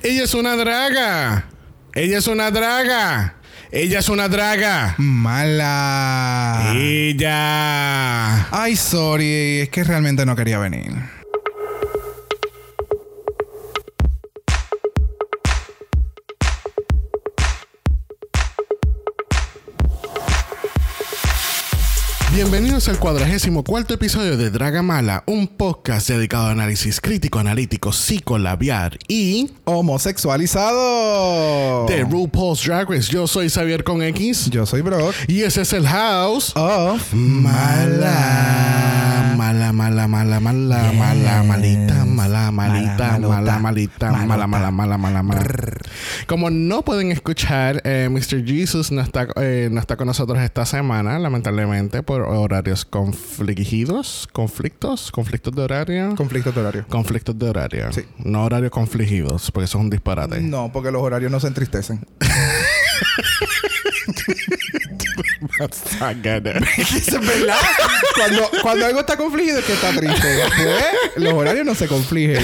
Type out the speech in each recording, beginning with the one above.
Ella es una draga. Ella es una draga. Ella es una draga. Mala. Ella. Ay, sorry. Es que realmente no quería venir. Bienvenidos al cuadragésimo cuarto episodio de Draga Mala, un podcast dedicado a análisis crítico, analítico, psicolabiar y Homosexualizado. de RuPaul's Drag Race. Yo soy Xavier con X Yo soy Brock. y ese es el House. Of Mala, mala, mala, mala, mala, mala, malita, mala, malita, mala, malita, mala, mala, mala, mala, mala. Como no pueden escuchar, eh, Mr. Jesus no está, eh, no está con nosotros esta semana, lamentablemente, por horarios confligidos, conflictos, conflictos de horario. Conflicto de horario. conflictos de horario. Sí. No horarios confligidos, porque eso es un disparate. No, porque los horarios no se entristecen. Verdad. cuando, cuando algo está confligido es que está triste. Después, los horarios no se confligen.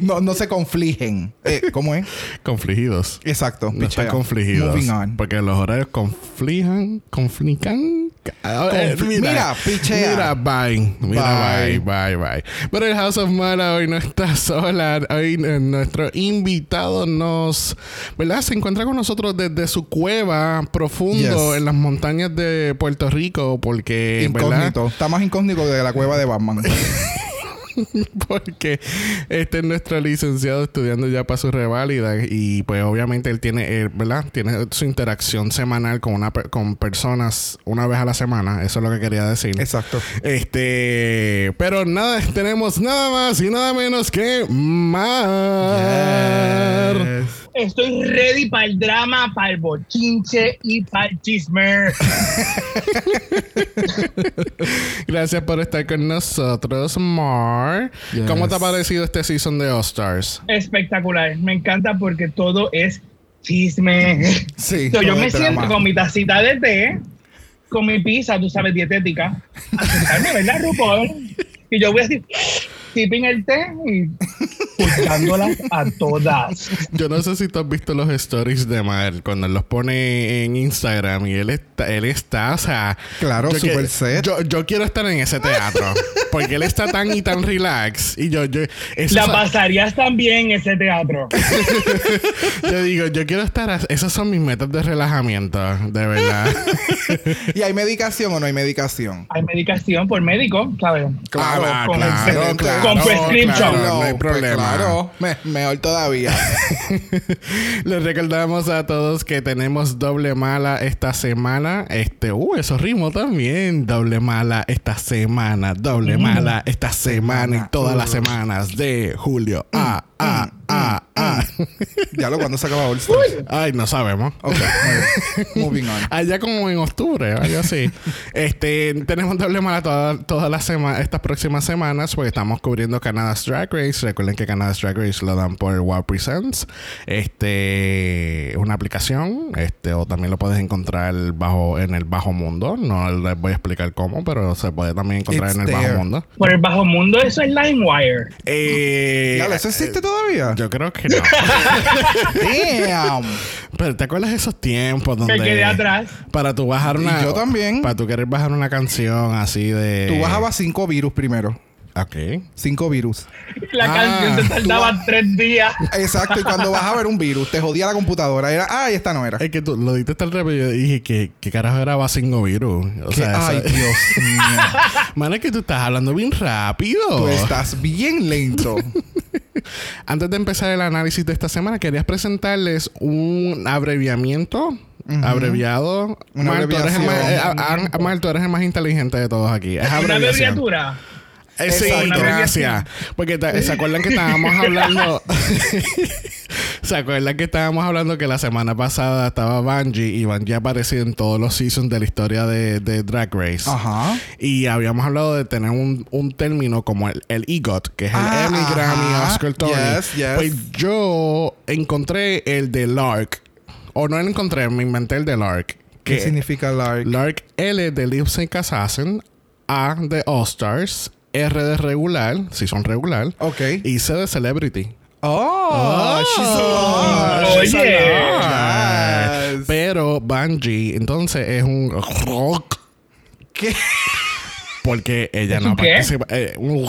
No, no se confligen. Eh, ¿Cómo es? confligidos. Exacto. No están confligidos. Moving on. Porque los horarios conflijan, conflican. Eh, Confli- mira, pichea. Mira, bye. Mira, bye, bye, bye. Pero el House of Mala hoy no está sola. Hoy eh, nuestro invitado nos, ¿verdad? Se encuentra con nosotros desde su cueva profundo Yes. en las montañas de Puerto Rico porque, ¿verdad? Incógnito. Está más incógnito de la cueva de Batman. Porque este es nuestro licenciado estudiando ya para su reválida y pues obviamente él tiene, eh, ¿verdad? Tiene su interacción semanal con una con personas una vez a la semana. Eso es lo que quería decir. Exacto. Este, pero nada, tenemos nada más y nada menos que Mar. Yes. Estoy ready para el drama, para el bochinche y para el chisme. Gracias por estar con nosotros, Mar. Yes. ¿Cómo te ha parecido este season de All Stars? Espectacular. Me encanta porque todo es chisme. Sí. So, yo me siento con mi tacita de té, con mi pizza, tú sabes, dietética, a sentarme, ¿verdad, RuPaul? Y yo voy así, tipping el té y pulsándolas a todas. Yo no sé si tú has visto los stories de Mar cuando él los pone en Instagram y él está, él está, o sea, Claro, yo super que- set. Yo, yo quiero estar en ese teatro porque él está tan y tan relax y yo, yo, eso La pasarías también en ese teatro. yo digo, yo quiero estar, a- esas son mis metas de relajamiento, de verdad. ¿Y hay medicación o no hay medicación? Hay medicación por médico, ¿sabes? Claro, con, claro, con claro, prescription. claro, no hay pues problema. Claro, me- mejor todavía. Les recordamos a todos que tenemos doble mala esta semana. Este, uh, eso ritmo también. Doble mala esta semana. Doble mala esta semana y todas las semanas de julio. Ah, ah, ah, ah. ya lo cuando se acaba All Stars. Ay, no sabemos. Ok, bien. Moving on. Allá como en octubre, algo así. este, tenemos doble mala todas todas las semanas, estas próximas semanas, porque estamos cubriendo Canada's Drag Race. Recuerden que Canada's Drag Race lo dan por Wow Presents. Este, una aplicación, este, o también lo puedes encontrar bajo, en el bajo mundo. No les voy a explicar cómo, pero se puede también encontrar It's en el there. bajo mundo. Por el bajo mundo, eso es LimeWire. Eh, ¿Eso existe todavía? Yo creo que no. Damn. pero ¿te acuerdas de esos tiempos donde Me quedé atrás. para tú bajar Y una yo también. para tú querer bajar una canción así de Tú bajabas cinco virus primero. Ok. Cinco virus. La Ah, canción te tardaba tres días. Exacto. Y cuando bajaba era un virus. Te jodía la computadora. Era, ay, esta no era. Es que tú lo diste tan rápido yo dije que ¿qué carajo era Basingo Virus? O sea, ay, Dios mío. Mano, es que tú estás hablando bien rápido. Tú estás bien lento. Antes de empezar el análisis de esta semana, querías presentarles un abreviamiento. Abreviado. Una Mar, tú eres el más, eh, a- a- eres el más inteligente de todos aquí. Es Una abreviación. abreviatura. Eh, sí, gracias. Porque se acuerdan que estábamos hablando. se acuerdan que estábamos hablando que la semana pasada estaba Bungie y Bungie ha aparecido en todos los seasons de la historia de, de Drag Race. Ajá. Y habíamos hablado de tener un, un término como el, el EGOT, que es el Ah, Emmy, Grammy. Oscar, Tony. Yes, yes. Pues yo encontré el de Lark. O no lo encontré, me inventé el de Lark. ¿Qué significa Lark? Lark L de Lip Sync Assassin, A de All Stars, R de regular, si son regular, Ok. y C de Celebrity. Oh, she's Ah, a she's a Oye. lark. Yes. Pero Bungie, entonces es un rock. ¿Qué? Porque ella ¿Es no qué? participa. eh, un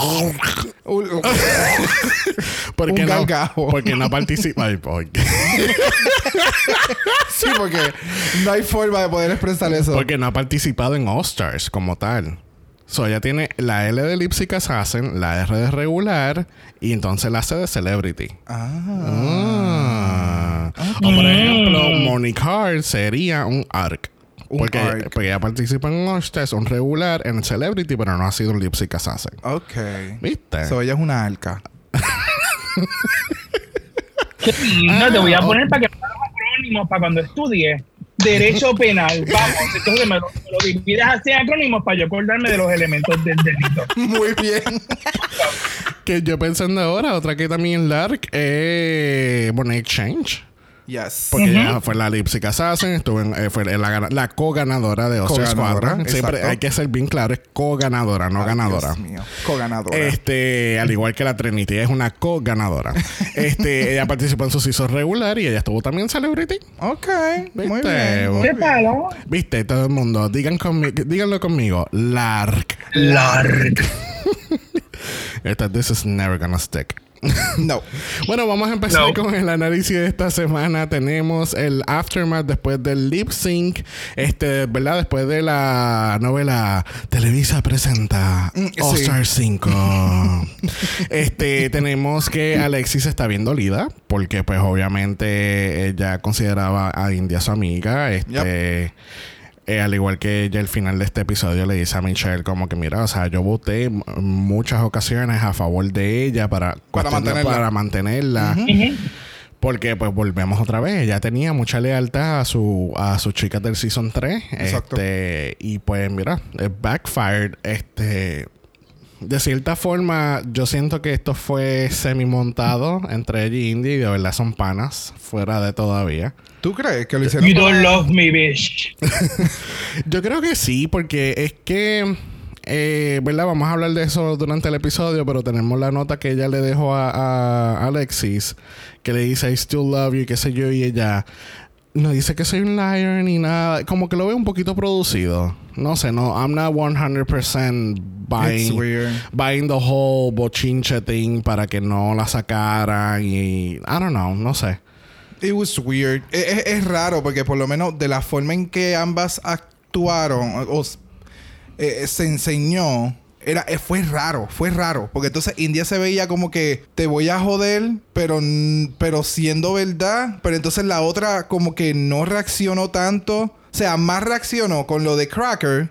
Un- porque Un no. Porque no participa. Ay, porque, sí, porque no hay forma de poder expresar eso. porque no ha participado en All Stars como tal. So, ella tiene la L de Lipsic Assassin, la R de regular y entonces la C de Celebrity. Ah. Ah. O por ejemplo, Monique Hart sería un ARC. Un Porque, ARC. porque ella participa en Stars, un regular en Celebrity, pero no ha sido un Lipsic Assassin. Ok. ¿Viste? So, ella es una alca. Qué lindo, te voy a poner para que me los acrónimos para cuando estudie derecho penal. Vamos, entonces lo, me lo divides así acrónimos para yo acordarme de los elementos del delito. Muy bien. Que yo pensando ahora, otra que también es Lark es Bonnet Exchange. Yes. Porque ella fue la Lipsic Assassin, estuvo en, eh, fue la, la co-ganadora de Oscar Squadron. Siempre exacto. hay que ser bien claro, es co-ganadora, no Ay, ganadora. Dios mío. Co-ganadora. Este, al igual que la Trinity, es una co-ganadora. este, ella participó en su season regular y ella estuvo también en Celebrity. Ok. Muy ¿Viste? bien. ¿Qué palo? Viste, todo el mundo, digan conmi- díganlo conmigo, Lark. Lark. Esta, this is never gonna stick. No. Bueno, vamos a empezar No. con el análisis de esta semana. Tenemos el aftermath después del lip sync, este, ¿verdad? Después de la novela Televisa presenta Mm, All sí. Star 5. este, tenemos que Alexis está bien dolida porque pues obviamente ella consideraba a India su amiga, este eh, al igual que ella al final de este episodio le dice a Michelle como que mira, o sea, yo voté en muchas ocasiones a favor de ella para, Para mantenerla. para mantenerla. Porque pues volvemos otra vez. Ella tenía mucha lealtad a su a sus chicas del season 3. Exacto. Este, y pues mira, es backfired. Este. De cierta forma, yo siento que esto fue semi montado entre ella y Indy y de verdad son panas, fuera de todavía. ¿Tú crees que lo hicieron? You don't love me, bitch. Yo creo que sí, porque es que, eh, ¿verdad? Vamos a hablar de eso durante el episodio, pero tenemos la nota que ella le dejó a, a Alexis, que le dice, I still love you, qué sé yo, y ella no dice que soy un liar ni nada. Como que lo veo un poquito producido. No sé, no, I'm not 100% It's buying, weird. buying the whole bochinche thing para que no la sacaran y, I don't know, no sé. It was weird. Es, es- es raro porque por lo menos de la forma en que ambas actuaron o, s- eh, se enseñó era eh, fue raro, fue raro, porque entonces India se veía como que te voy a joder, pero pero siendo verdad, pero entonces la otra como que no reaccionó tanto, o sea, más reaccionó con lo de Cracker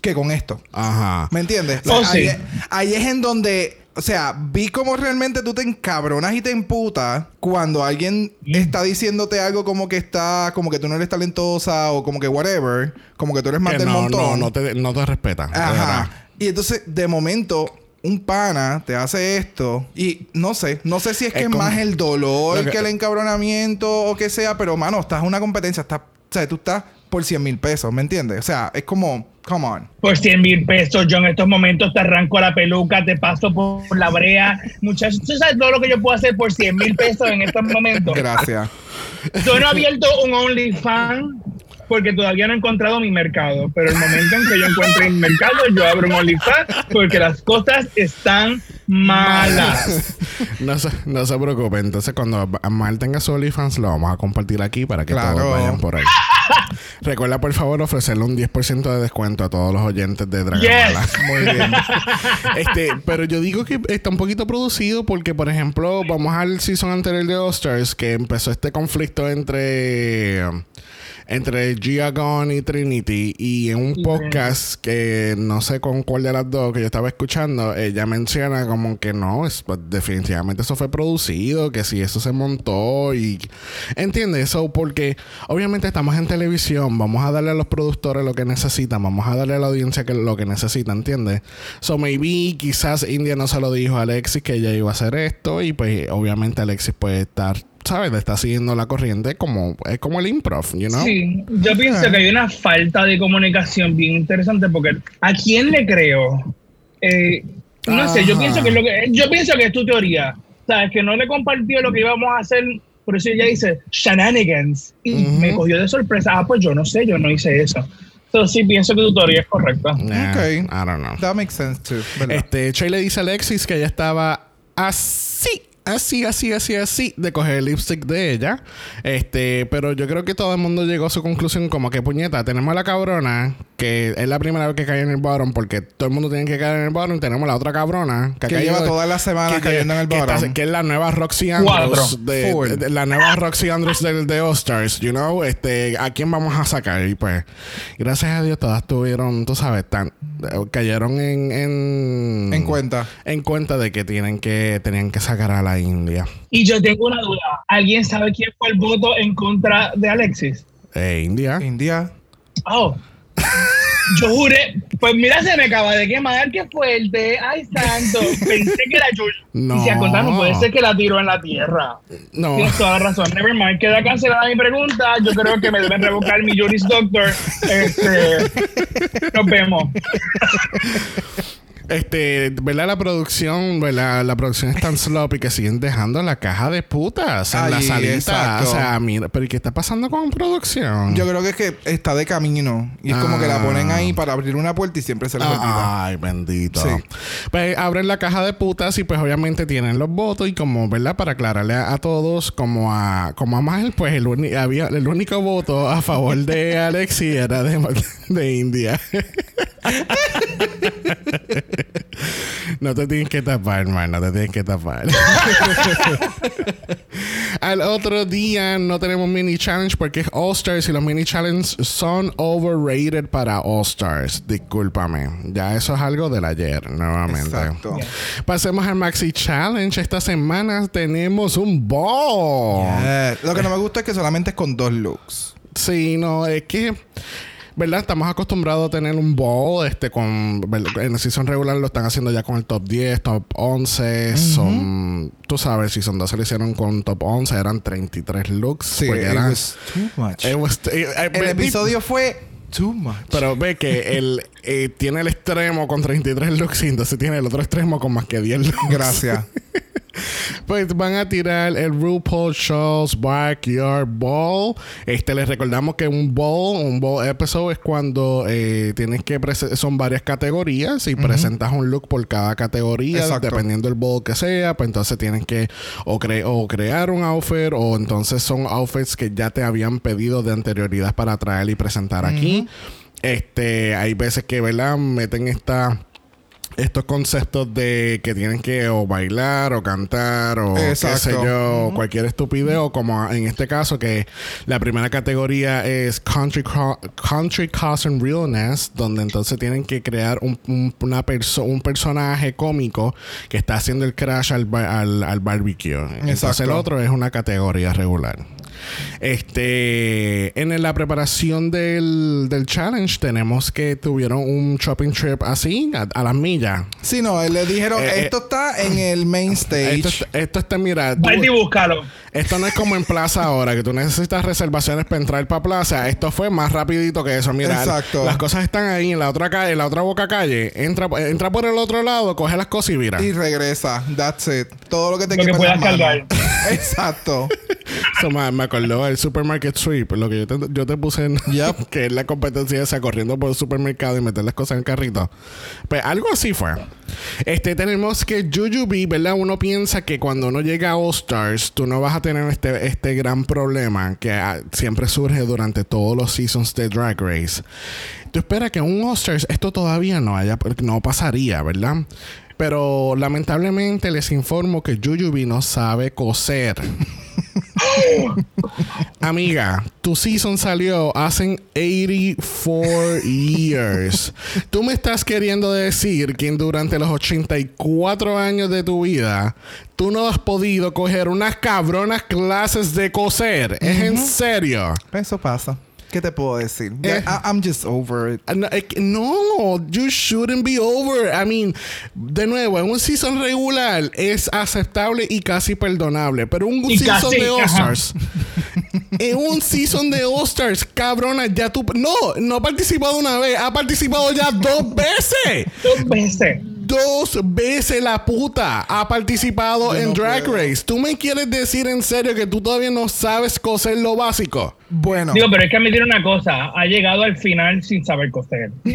que con esto. Ajá. ¿Me entiendes? Oh, ahí, sí. es- ahí es en donde, o sea, vi cómo realmente tú te encabronas y te emputas cuando alguien está diciéndote algo como que está, como que tú no eres talentosa o como que whatever, como que tú eres más Que del no, montón. no, no te, no te respeta. Ajá. Y entonces, de momento, un pana te hace esto y no sé, no sé si es que Es más el dolor Lo que... que- el encabronamiento o que sea, pero mano, estás en una competencia, estás, o sea, tú estás por 100 mil pesos, ¿me entiendes? O sea, es como, come on. Por 100 mil pesos, yo en estos momentos te arranco la peluca, te paso por la brea. Muchachos, ¿tú sabes todo lo que yo puedo hacer por 100 mil pesos en estos momentos? Gracias. Yo no he abierto un OnlyFans porque todavía no he encontrado mi mercado. Pero el momento en que yo encuentre mi mercado, yo abro un OnlyFans porque las cosas están malas. No se, no se preocupe. Entonces, cuando Mal tenga su OnlyFans, lo vamos a compartir aquí para que Claro. todos vayan por ahí. Recuerda, por favor, ofrecerle un 10% de descuento a todos los oyentes de Dragon Yes. Muy bien. este, pero yo digo que está un poquito producido porque, por ejemplo, vamos al season anterior de All Stars que empezó este conflicto entre entre Gia Gunn y Trinity. Y en un podcast que no sé con cuál de las dos que yo estaba escuchando, ella menciona como que no, es, pues, definitivamente eso fue producido, que si eso se montó y entiende eso porque obviamente estamos en televisión, vamos a darle a los productores lo que necesitan, vamos a darle a la audiencia que, lo que necesita, ¿entiendes? So maybe quizás India no se lo dijo a Alexis que ella iba a hacer esto y pues obviamente Alexis puede estar, ¿sabes? Le está siguiendo la corriente como es como el improv, you know? Sí, yo pienso que hay una falta de comunicación bien interesante porque ¿a quién le creo? Eh, no sé, yo Ajá. pienso que es lo que yo pienso que es tu teoría. sabes que no le compartió lo que íbamos a hacer, por eso ella dice shenanigans y me cogió de sorpresa. Ah, pues yo no sé, yo no hice eso. Entonces sí pienso que tu teoría es correcta. Nah, Ok. I don't know. That makes sense too. Este, Che le dice a Alexis que ella estaba así, así, así, así, así de coger el lipstick de ella. Este, pero yo creo que todo el mundo llegó a su conclusión como que puñeta, tenemos a la cabrona que es la primera vez que cae en el bottom porque todo el mundo tiene que caer en el bottom. Tenemos la otra cabrona que, Que lleva todas las semanas cayendo en el que está- bottom. que es la nueva Roxy. Andrews de, de- de- la nueva Roxy Andrews del de All Stars, you know, este, ¿a quién vamos a sacar? Y pues, gracias a Dios todas tuvieron, tú sabes, tan, cayeron en, en En cuenta. en cuenta de que tienen que tenían que sacar a la India. Y yo tengo una duda. ¿Alguien sabe quién fue el voto en contra de Alexis? Eh, India. India. Oh. Yo juré, pues mira, se me acaba de quemar, qué fuerte. Ay, santo. Pensé que era. No. Y si a contar, no puede ser que la tiró en la tierra. No. Tienes toda la razón. Never mind. Queda cancelada mi pregunta. Yo creo que me deben revocar mi Juris Doctor. Este, nos vemos. Este, ¿verdad? La producción, ¿verdad? La producción es tan sloppy que siguen dejando la caja de putas en la salita. exacto. O sea, mira, pero ¿y qué está pasando con producción? Yo creo que es que está de camino. Y es como que la Ah. ponen ahí para abrir una puerta y siempre se olvida. Ah, Ay, bendito. Sí. Pues abren la caja de putas y pues obviamente tienen los votos y como, ¿verdad? Para aclararle a, a todos, como a como a Mal, pues el, uni- había, el único voto a favor de Alexi era de, de India. no te tienes que tapar, man, no te tienes que tapar. Al otro día no tenemos mini challenge porque es All Stars y los mini challenge son overrated para All Stars. Discúlpame. Ya eso es algo del ayer, nuevamente. Exacto. Pasemos al Maxi Challenge. Esta semana tenemos un ball. Lo que no me gusta es que solamente es con dos looks. Sí, no, es que. ¿Verdad? Estamos acostumbrados a tener un ball este con en el season regular lo están haciendo ya con el top 10, top 11, son tú sabes, season 12 lo hicieron con top 11, eran 33 looks, Sí, it eran- was too much. it was- eh, eh, El episodio fue too much. pero ve que el eh, tiene el extremo con 33 looks y entonces tiene el otro extremo con más que 10 looks. Gracias. Pues van a tirar el RuPaul Show's Backyard Ball. Este, les recordamos que un ball, un ball episode es cuando eh, tienes que son varias categorías y presentas un look por cada categoría, Exacto. dependiendo del ball que sea. Pues entonces tienes que o, cre- o crear un outfit o entonces son outfits que ya te habían pedido de anterioridad para traer y presentar aquí. Este, hay veces que, ¿verdad? Meten esta estos conceptos de que tienen que o bailar o cantar o qué sé Exacto. yo, cualquier estupidez o como en este caso que la primera categoría es Country, Co- country Cousin Realness, donde entonces tienen que crear un, un- una perso un personaje cómico que está haciendo el crash al, al, al barbecue. Entonces Exacto. el otro es una categoría regular. Este, en la preparación del, del challenge tenemos que tuvieron un shopping trip así, a, a las millas. Sí, no, le dijeron, Eh, eh, esto está en el main stage. Esto, está- esto está, mira, tú- Vete y búscalo. esto no es como en Plaza ahora, que tú necesitas reservaciones para entrar para Plaza. Esto fue más rapidito que eso. Mira, Exacto. las cosas están ahí en la otra calle, en la otra boca calle. Entra, entra por el otro lado, coge las cosas y mira. Y regresa. That's it. Todo lo que te Lo que puedas cargar. Exacto. Eso me, me acordó el supermarket sweep, lo que yo te, yo te puse en, Yep. que es la competencia esa corriendo por el supermercado y meter las cosas en el carrito. Pues algo así fue. Este tenemos que Jujubee, ¿verdad? Uno piensa que cuando uno llega a All Stars, tú no vas a tener este, este gran problema que ah, siempre surge durante todos los seasons de Drag Race. Tú esperas que en un All Stars esto todavía no haya, no pasaría, ¿verdad? Pero lamentablemente les informo que Jujubee no sabe coser. Amiga, tu season salió hace 84 years. Tú me estás queriendo decir que durante los 84 años de tu vida, tú no has podido coger unas cabronas clases de coser. ¿Es en serio? Eso pasa. ¿Qué te puedo decir? Eh. I- I'm just over it. No, que- no, you shouldn't be over. I mean, de nuevo, en un season regular es aceptable y casi perdonable, pero un Y season casi, de All ajá. Stars. en un season de All Stars, cabrona, ya tú. No, no ha participado una vez, ha participado ya dos veces. Dos veces. Dos veces la puta ha participado Yo en no Drag puedo. Race. ¿Tú me quieres decir en serio que tú todavía no sabes coser lo básico? Bueno. Digo, pero es que admitir una cosa, ha llegado al final sin saber coser.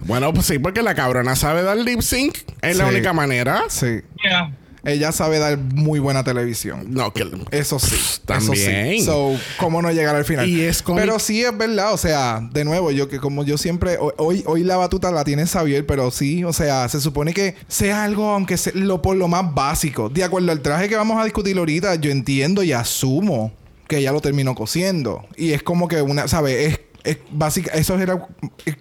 Bueno, pues sí, porque la cabrona sabe dar lip sync. Es la única manera. Sí. Yeah. Ella sabe dar muy buena televisión. No, que. Eso sí. También. Eso sí. So, ¿cómo no llegar al final? Y es cómic- Pero sí es verdad. O sea, de nuevo, yo que como yo siempre... ho- Hoy, hoy la batuta la tiene Xavier, pero sí. O sea, se supone que sea algo, aunque sea lo, por lo más básico. De acuerdo al traje que vamos a discutir ahorita, yo entiendo y asumo que ella lo terminó cosiendo. Y es como que una... ¿Sabes? Es, es básica... Eso era,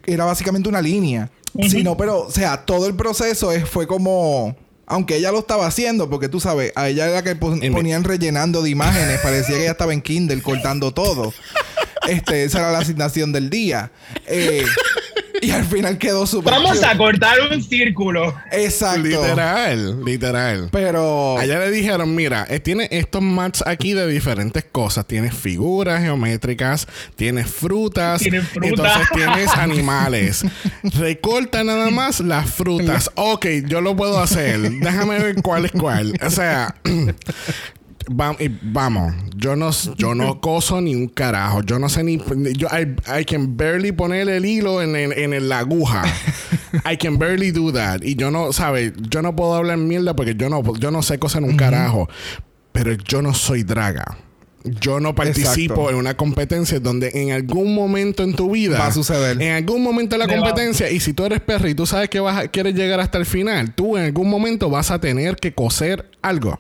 era básicamente una línea. Sí, no, pero... O sea, todo el proceso es, fue como... Aunque ella lo estaba haciendo, porque tú sabes, a ella era que pon- ponían rellenando de imágenes, parecía que ella estaba en Kindle cortando todo. Este, esa era la asignación del día. Eh, y al final quedó súper. Vamos cute. a cortar un círculo. Exacto. Literal, literal. Pero. Allá le dijeron, mira, eh, tiene estos mats aquí de diferentes cosas. Tienes figuras geométricas, tienes frutas, Tiene fruta. entonces tienes animales. Recorta nada más las frutas. Ok, yo lo puedo hacer. Déjame ver cuál es cuál. O sea, va- y vamos, yo no, yo no coso ni un carajo. Yo no sé ni. Yo, I, I can barely poner el hilo en, en el- la aguja. I can barely do that. Y yo no, ¿sabes? Yo no puedo hablar mierda porque yo no, yo no sé coser un carajo. Pero yo no soy draga. Yo no participo Exacto. en una competencia donde en algún momento en tu vida Va a suceder. En algún momento de la competencia, y si tú eres perro y tú sabes que vas a- quieres llegar hasta el final, tú en algún momento vas a tener que coser algo.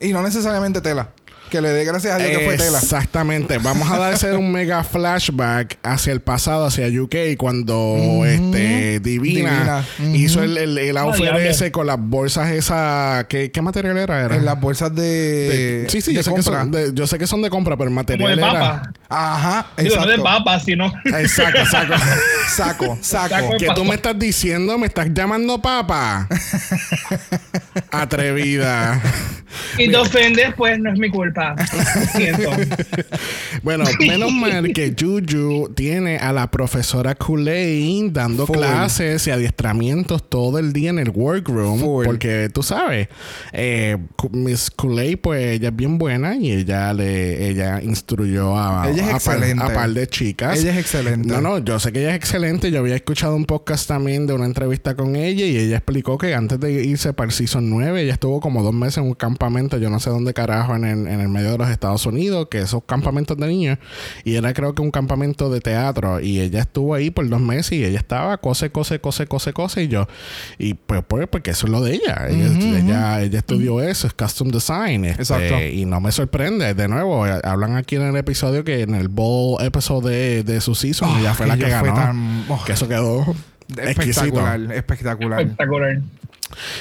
Y no necesariamente tela. Que le dé gracias a Dios que fue tela. Exactamente. Vamos a darse un mega flashback hacia el pasado, hacia UK, cuando este Divina, Divina. hizo el, el, el outfit ese con las bolsas esa. ¿Qué, qué material era? era? En las bolsas de. De- sí, sí, de yo sé, que son de, yo sé que son de compra, pero el Como material de era. papa. Ajá. Digo, no de exacto. papa, sino. Exacto, exacto. Saco, saco. Saco. que tú me estás diciendo, me estás llamando papa. Atrevida. Y te ofendes, pues no es mi culpa. Lo siento. Bueno, menos mal que Juju tiene a la profesora Kool-Aid dando Full. clases y adiestramientos todo el día en el workroom. Full. Porque tú sabes, eh, Miss Kool-Aid, pues ella es bien buena y ella le ella instruyó a, Ella es a par, excelente. a par de chicas. Ella es excelente. No, no, yo sé que ella es excelente. Yo había escuchado un podcast también de una entrevista con ella y ella explicó que antes de irse para el season 9, ella estuvo como dos meses en un campamento, yo no sé dónde carajo, en el, en el medio de los Estados Unidos, que esos campamentos de niños, y era creo que un campamento de teatro, y ella estuvo ahí por dos meses y ella estaba cose, cose, cose, cose, cose, y yo, y pues, pues porque eso es lo de ella. Ella, ella, ella estudió eso, es custom design. este, Exacto. Y no me sorprende, de nuevo, eh, hablan aquí en el episodio que en el bowl episodio de, de su season, Oh, ella fue la que ganó. tan- oh. que eso quedó exquisito. Espectacular, espectacular.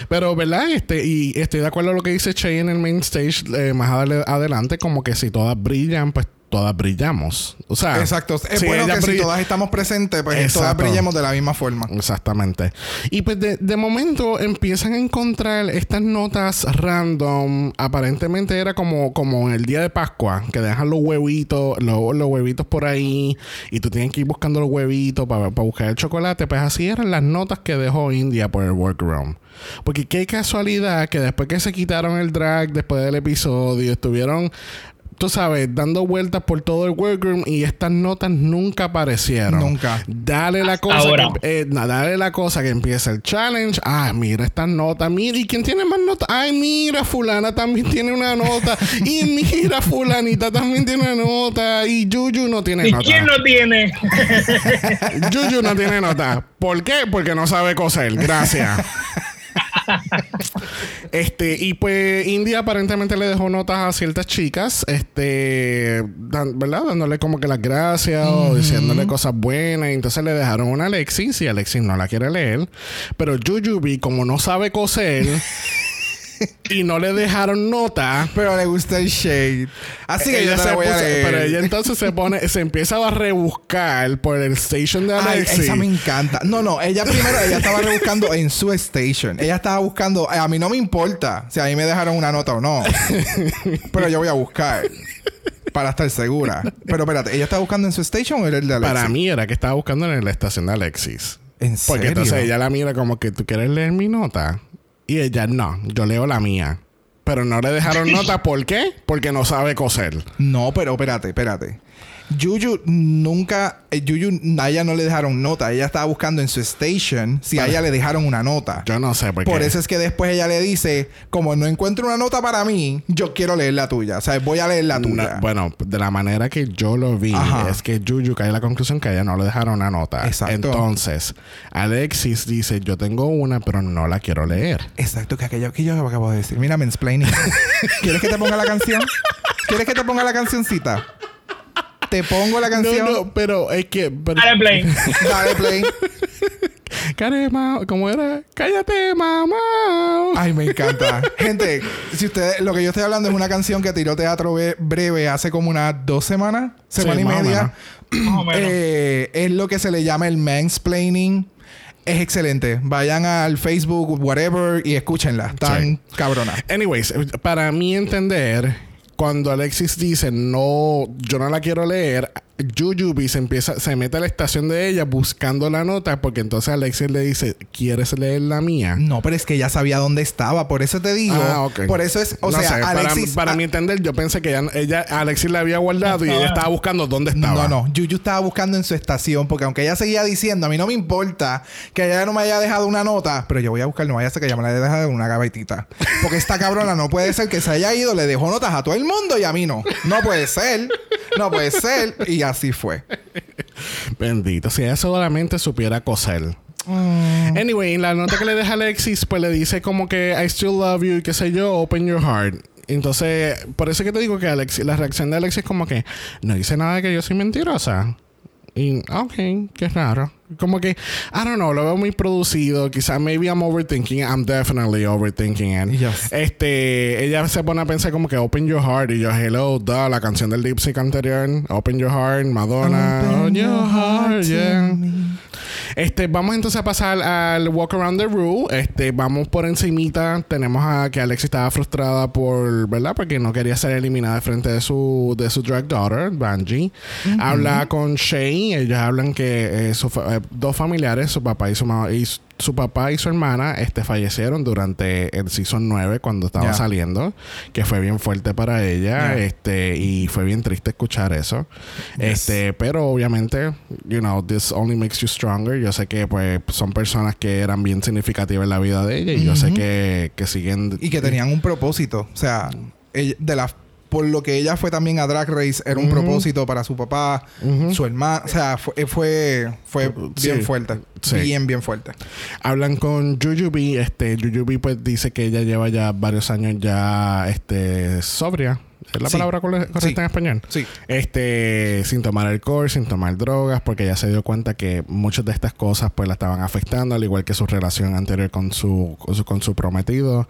Pero, ¿verdad? Este, y estoy de acuerdo con lo que dice Che en el main stage eh, más adelante, como que si todas brillan, pues todas brillamos. O sea, Exacto. Es si bueno que si todas estamos presentes, pues todas Exacto. brillemos de la misma forma. Exactamente. Y pues de, de momento empiezan a encontrar estas notas random. Aparentemente era como, como en el día de Pascua, que dejan los huevitos, los, los huevitos por ahí, y tú tienes que ir buscando los huevitos para, para buscar el chocolate. Pues así eran las notas que dejó India por el workroom. Porque qué casualidad que después que se quitaron el drag, después del episodio, estuvieron tú sabes, dando vueltas por todo el workroom y estas notas nunca aparecieron. Nunca. Dale la cosa Ahora. que, eh, dale la cosa que empieza el challenge. Ah, mira estas notas. Mira, ¿y quién tiene más notas? Ay, mira, fulana también tiene una nota. y mira, fulanita también tiene una nota. Y Juju no tiene ¿Y nota. quién no tiene? Juju no tiene nota. ¿Por qué? Porque no sabe coser. Gracias. este, y pues India aparentemente le dejó notas a ciertas chicas, este, dan- ¿verdad? Dándole como que las gracias o diciéndole cosas buenas. Y entonces le dejaron una a Alexis y Alexis no la quiere leer. Pero Jujubi, como no sabe coser y no le dejaron nota. Pero le gusta el shade. Así que ella yo se voy a puso- leer. pero ella entonces se pone, se empieza a rebuscar por el station de Ay, Alexis. esa me encanta. No, no, ella primero, ella estaba rebuscando en su station. Ella estaba buscando, a mí no me importa si a mí me dejaron una nota o no. Pero yo voy a buscar para estar segura. Pero espérate, ¿ella estaba buscando en su station o era el de Alexis? Para mí era que estaba buscando en la estación de Alexis. ¿En Porque serio? entonces ella la mira como que tú quieres leer mi nota. Y ella, no, yo leo la mía. Pero no le dejaron nota, ¿por qué? Porque no sabe coser. No, pero espérate, espérate. Yuyu nunca, eh, Yuyu, a ella no le dejaron nota. Ella estaba buscando en su station si a ella le dejaron una nota. Yo no sé por qué. Por eso es que después ella le dice, como no encuentro una nota para mí, yo quiero leer la tuya. O sea, voy a leer la No, tuya. bueno, de la manera que yo lo vi, Ajá. es que Juju cae a la conclusión que a ella no le dejaron una nota. Exacto. Entonces, Alexis dice, yo tengo una, pero no la quiero leer. Exacto, que aquello que yo acabo de decir. Mira, mansplaining. ¿Quieres que te ponga la canción? ¿Quieres que te ponga la cancioncita? Te pongo la canción. No, no, pero es que... pero- Dale play. Dale play. Carema, ¿cómo era? Cállate, mamá. Ay, me encanta. Gente, si ustedes, lo que yo estoy hablando es una canción que tiró teatro breve hace como unas dos semanas, semana Sí, y media. Eh, es lo que se le llama el mansplaining. Es excelente. Vayan al Facebook, whatever, y escúchenla. Tan Sí. cabrona. Anyways, para mí entender, cuando Alexis dice no, yo no la quiero leer, Jujubee se empieza, se mete a la estación de ella buscando la nota, porque entonces Alexis le dice, ¿quieres leer la mía? No, pero es que ella sabía dónde estaba. Por eso te digo. Ah, ok. Por eso es, o No sea, sé, para- Alexis. Para, ah, mi entender, yo pensé que ella, ella Alexis la había guardado y ella estaba buscando dónde estaba. No, no. Yuyu estaba buscando en su estación porque aunque ella seguía diciendo, a mí no me importa que ella no me haya dejado una nota, pero yo voy a buscar, no vaya a ser que ella me la haya dejado en una gavetita. Porque esta cabrona no puede ser que se haya ido, le dejó notas a todo el mundo y a mí no. No puede ser. No puede ser. Y así fue. Bendito. Si ella solamente supiera coser. Mm. Anyway, la nota que le deja Alexis, pues le dice como que I still love you y qué sé yo, open your heart. Entonces, por eso que te digo que Alexis, la reacción de Alexis es como que no dice nada de que yo soy mentirosa. Y, ok, qué raro. Como que, I don't know, lo veo muy producido. Quizás, maybe I'm overthinking. it. I'm definitely overthinking it. Yes. Este, ella se pone a pensar como que Open Your Heart. Y yo, hello, duh, la canción del lip sync anterior. Open Your Heart, Madonna. Open Your Heart, yeah. Este, vamos entonces a pasar al Walk Around the Room. Este, vamos por encimita. Tenemos a que Alexis estaba frustrada por, ¿verdad? Porque no quería ser eliminada de frente de su, de su drag daughter, Banji. Habla con Shay. Ellos hablan que eh, su eh, dos familiares, su papá y su mamá, y su- papá y su hermana este, fallecieron durante el season 9 cuando estaba saliendo, que fue bien fuerte para ella, este, y fue bien triste escuchar eso. Este, pero obviamente, you know, this only makes you stronger. Yo sé que pues son personas que eran bien significativas en la vida de ella y yo sé que, que siguen Y que tenían un propósito. O sea, de la por lo que ella fue también a Drag Race, era un propósito para su papá, su hermana. O sea, fue, fue, fue Sí. bien fuerte. Sí. Bien, bien fuerte. Hablan con Jujubee, este Jujubee pues dice que ella lleva ya varios años ya este sobria. ¿Es la Sí. palabra corre- correcta Sí. en español? Sí. Este, sin tomar alcohol, sin tomar drogas, porque ella se dio cuenta que muchas de estas cosas pues la estaban afectando, al igual que su relación anterior con su, con su, con su prometido.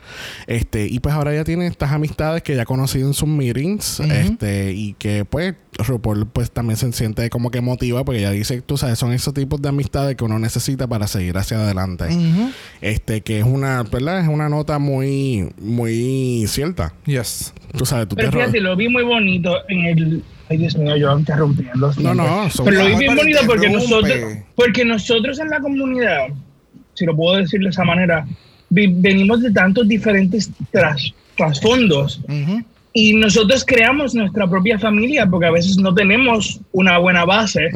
Este, y pues ahora ella tiene estas amistades que ella ha conocido en sus meetings, este, y que pues RuPaul pues también se siente como que motiva, porque ella dice, tú sabes, son esos tipos de amistades que uno necesita para seguir hacia adelante. Este, que es una, ¿verdad? Es una nota muy, muy cierta. Yes. Tú sabes, tú Pero te fíjate, lo vi muy bonito en el. Ay, Dios mío, yo interrumpiendo. No, no, son- Pero lo vi bien bonito porque nosotros, porque nosotros en la comunidad, si lo puedo decir de esa manera, vi- venimos de tantos diferentes tras- trasfondos Ujú. Y nosotros creamos nuestra propia familia porque a veces no tenemos una buena base.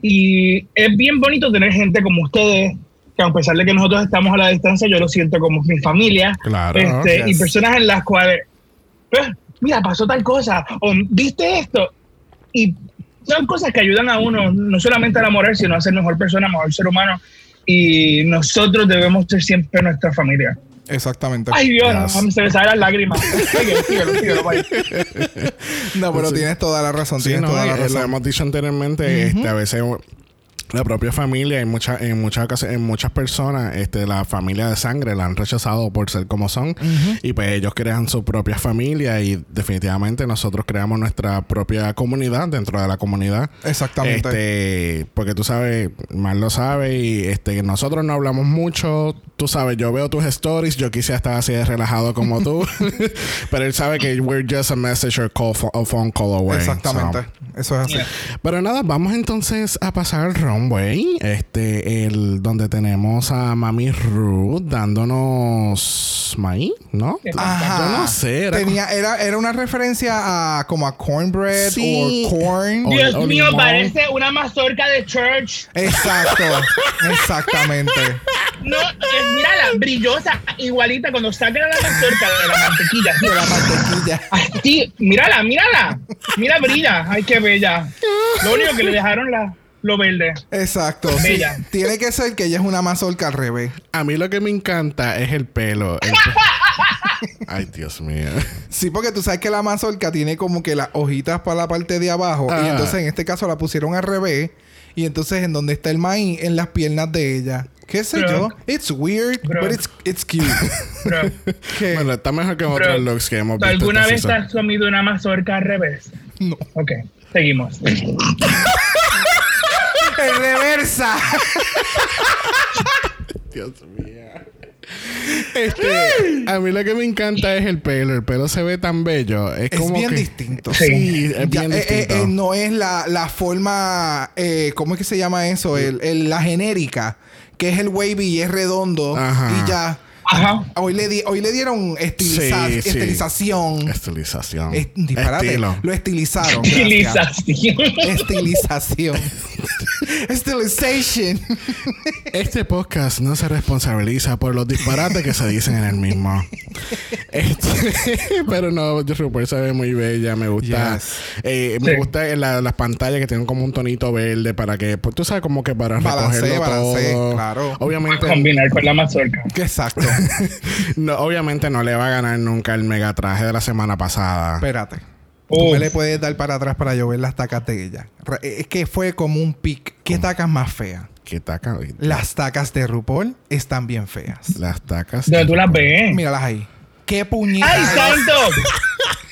Y es bien bonito tener gente como ustedes, que a pesar de que nosotros estamos a la distancia, yo lo siento como mi familia. Claro, Este, Y personas en las cuales, "Eh, mira, pasó tal cosa, o viste esto. Y son cosas que ayudan a uno, no solamente a enamorar, sino a ser mejor persona, mejor ser humano. Y nosotros debemos ser siempre nuestra familia. Exactamente. Ay, Dios, Yes. se me salen las lágrimas. Síguelo, síguelo, síguelo, vaya. No, pero Sí. tienes toda la razón. Sí, tienes no, toda la eh, lo hemos dicho anteriormente, este, a veces la propia familia, en muchas, en muchas en muchas personas, este, la familia de sangre la han rechazado por ser como son. Y pues ellos crean su propia familia y definitivamente nosotros creamos nuestra propia comunidad dentro de la comunidad. Exactamente. Este, porque tú sabes, Mar lo sabe y este, nosotros no hablamos mucho. Tú sabes, yo veo tus stories, yo quisiera estar así de relajado como tú, pero él sabe que we're just a message or call, a phone call away. Exactamente. So, Eso es así. Yeah. pero nada, vamos entonces a pasar al runway. este, el donde tenemos a Mami Ruth dándonos maíz, ¿no? Ajá. Yo no sé, era Tenía, era, era una referencia a como a cornbread Sí. o corn. Dios o mío, limón. parece una mazorca de church. Exacto, exactamente. No, es, mírala, brillosa, igualita cuando sacan la mazorca de la mantequilla. De la mantequilla. Así, mírala, mírala. Mira, brilla. Ay, qué bella. Lo único que le dejaron la, lo verde. Exacto. sí. Tiene que ser que ella es una mazorca al revés. A mí lo que me encanta es el pelo. El pe- Ay, Dios mío. Sí, porque tú sabes que la mazorca tiene como que las hojitas para la parte de abajo. Y Ah. entonces en este caso la pusieron al revés. Y entonces en donde está el maíz, en las piernas de ella. ¿Qué sé Bro. yo? It's weird, Bro. but it's, it's cute. Bueno, está mejor que otros looks que hemos ¿tú visto. ¿Alguna esta vez has comido una mazorca al revés? No. Ok, seguimos. ¡En reversa! Dios mío. Este, a mí lo que me encanta es el pelo. El pelo se ve tan bello. Es, Es como bien que- distinto. Sí, es Ya, bien eh, eh, distinto. eh, no es la, la forma, eh, ¿cómo es que se llama eso? El, el- la genérica, que es el wavy y es redondo. Ajá. Y ya. Ajá. Hoy le, di- hoy le dieron estiliza- Sí, sí. estilización. Estilización. Es- disparate. Estilo. Lo estilizaron. gracias. Utilización. Estilización. Estilization. Este podcast no se responsabiliza por los disparates que se dicen en el mismo. Este, pero no, RuPaul se ve muy bella. Me gusta. Yes. eh, me Sí. gusta la- las pantallas que tienen como un tonito verde para que, pues, tú sabes, como que para recogerlo balancee, todo. claro. Obviamente, Combinar con la mazorca. Exacto. no, obviamente no le va a ganar nunca el mega traje de la semana pasada. Espérate. Tú Uf. me le puedes dar para atrás para yo ver las tacas de ella. Re- Es que fue como un pic. ¿Qué tacas más feas? ¿Qué taca? Las tacas de RuPaul están bien feas. Las tacas. Donde tú las ves. Míralas ahí. ¿Qué puñetas? ¡Ay, santo!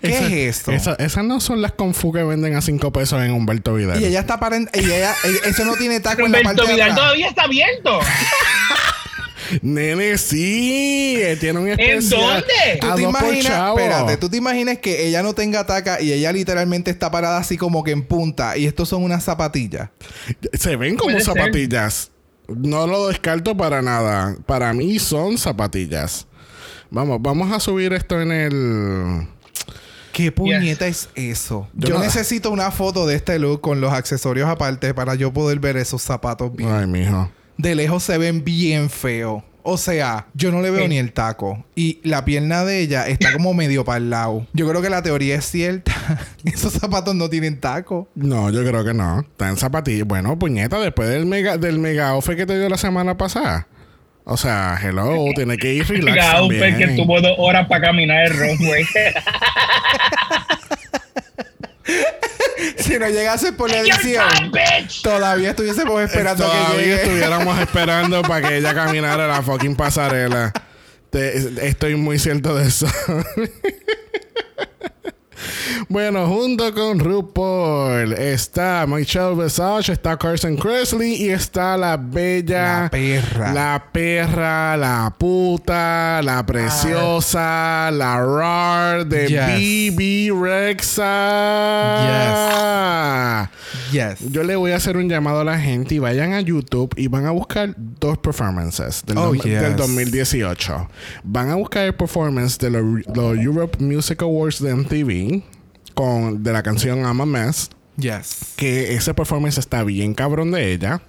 ¿Qué Esa- es esto? esa- esas no son las Confu que venden a 5 pesos en Humberto Vidal. Y ella está para... Y ella, ella- eso no tiene taco en la parte Humberto de Vidal atrás. todavía está abierto. Nene, sí. Tiene un especial. dónde? ¿Tú A te imaginas? Espérate, ¿tú te imaginas que ella no tenga taca y ella literalmente está parada así como que en punta y estos son unas zapatillas? Se ven como ser. zapatillas. No lo descarto para nada. Para mí son zapatillas. Vamos, vamos a subir esto en el. ¿Qué puñeta es eso? Yo necesito una foto de este look con los accesorios aparte para yo poder ver esos zapatos bien. Ay, mijo. De lejos se ven bien feos. O sea, yo no le veo ni el taco. Y la pierna de ella está como medio para el lado. Yo creo que la teoría es cierta. Esos zapatos no tienen taco. No, yo creo que no. Está en zapatillas. Bueno, puñeta, después del mega, del mega offer que te dio la semana pasada. O sea, hello, tiene que ir relax Mira, pez que tuvo dos horas para caminar el runway. Si no llegase por la edición, todavía estuviésemos esperando a que Todavía llegue. estuviéramos esperando para que ella caminara la fucking pasarela. Te- estoy muy cierto de eso. Bueno, junto con RuPaul está Michelle Visage, está Carson Kressley y está la bella. La perra. La perra, la puta, la preciosa, la rar de Yes. BB Rexa. Yes. Yo le voy a hacer un llamado a la gente y vayan a YouTube y van a buscar dos performances del, Oh, dom- yes. del 2018. Van a buscar el performance de los los Europe Music Awards de MTV con de la canción I'm a Mess, Yes. que ese performance está bien cabrón de ella.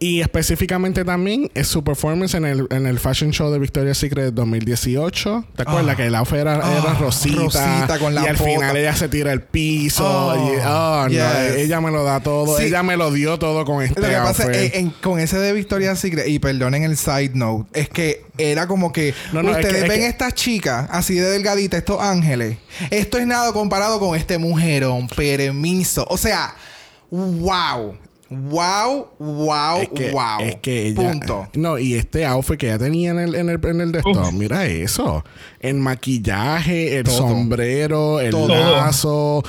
Y específicamente también es su performance en el, en el Fashion Show de Victoria's Secret 2018. ¿Te acuerdas Ah. que el outfit era, era Ah, rosita? rosita con la y al bota. final ella se tira al piso. Oh, y, oh, no, ella me lo da todo. Sí. Ella me lo dio todo con este Lo que pasa outfit. es en- con ese de Victoria's Secret, y perdonen el side note, es que era como que No, no, es ustedes es ven que- estas chicas así de delgaditas, estos ángeles. Esto es nada comparado con este mujerón, permiso. O sea, wow. Wow, wow, Es que, wow. es que ella, Punto. No, y este outfit que ella tenía en el, en el, en el de esto, Uf. mira eso. El maquillaje, el Todo. sombrero, el Todo. lazo.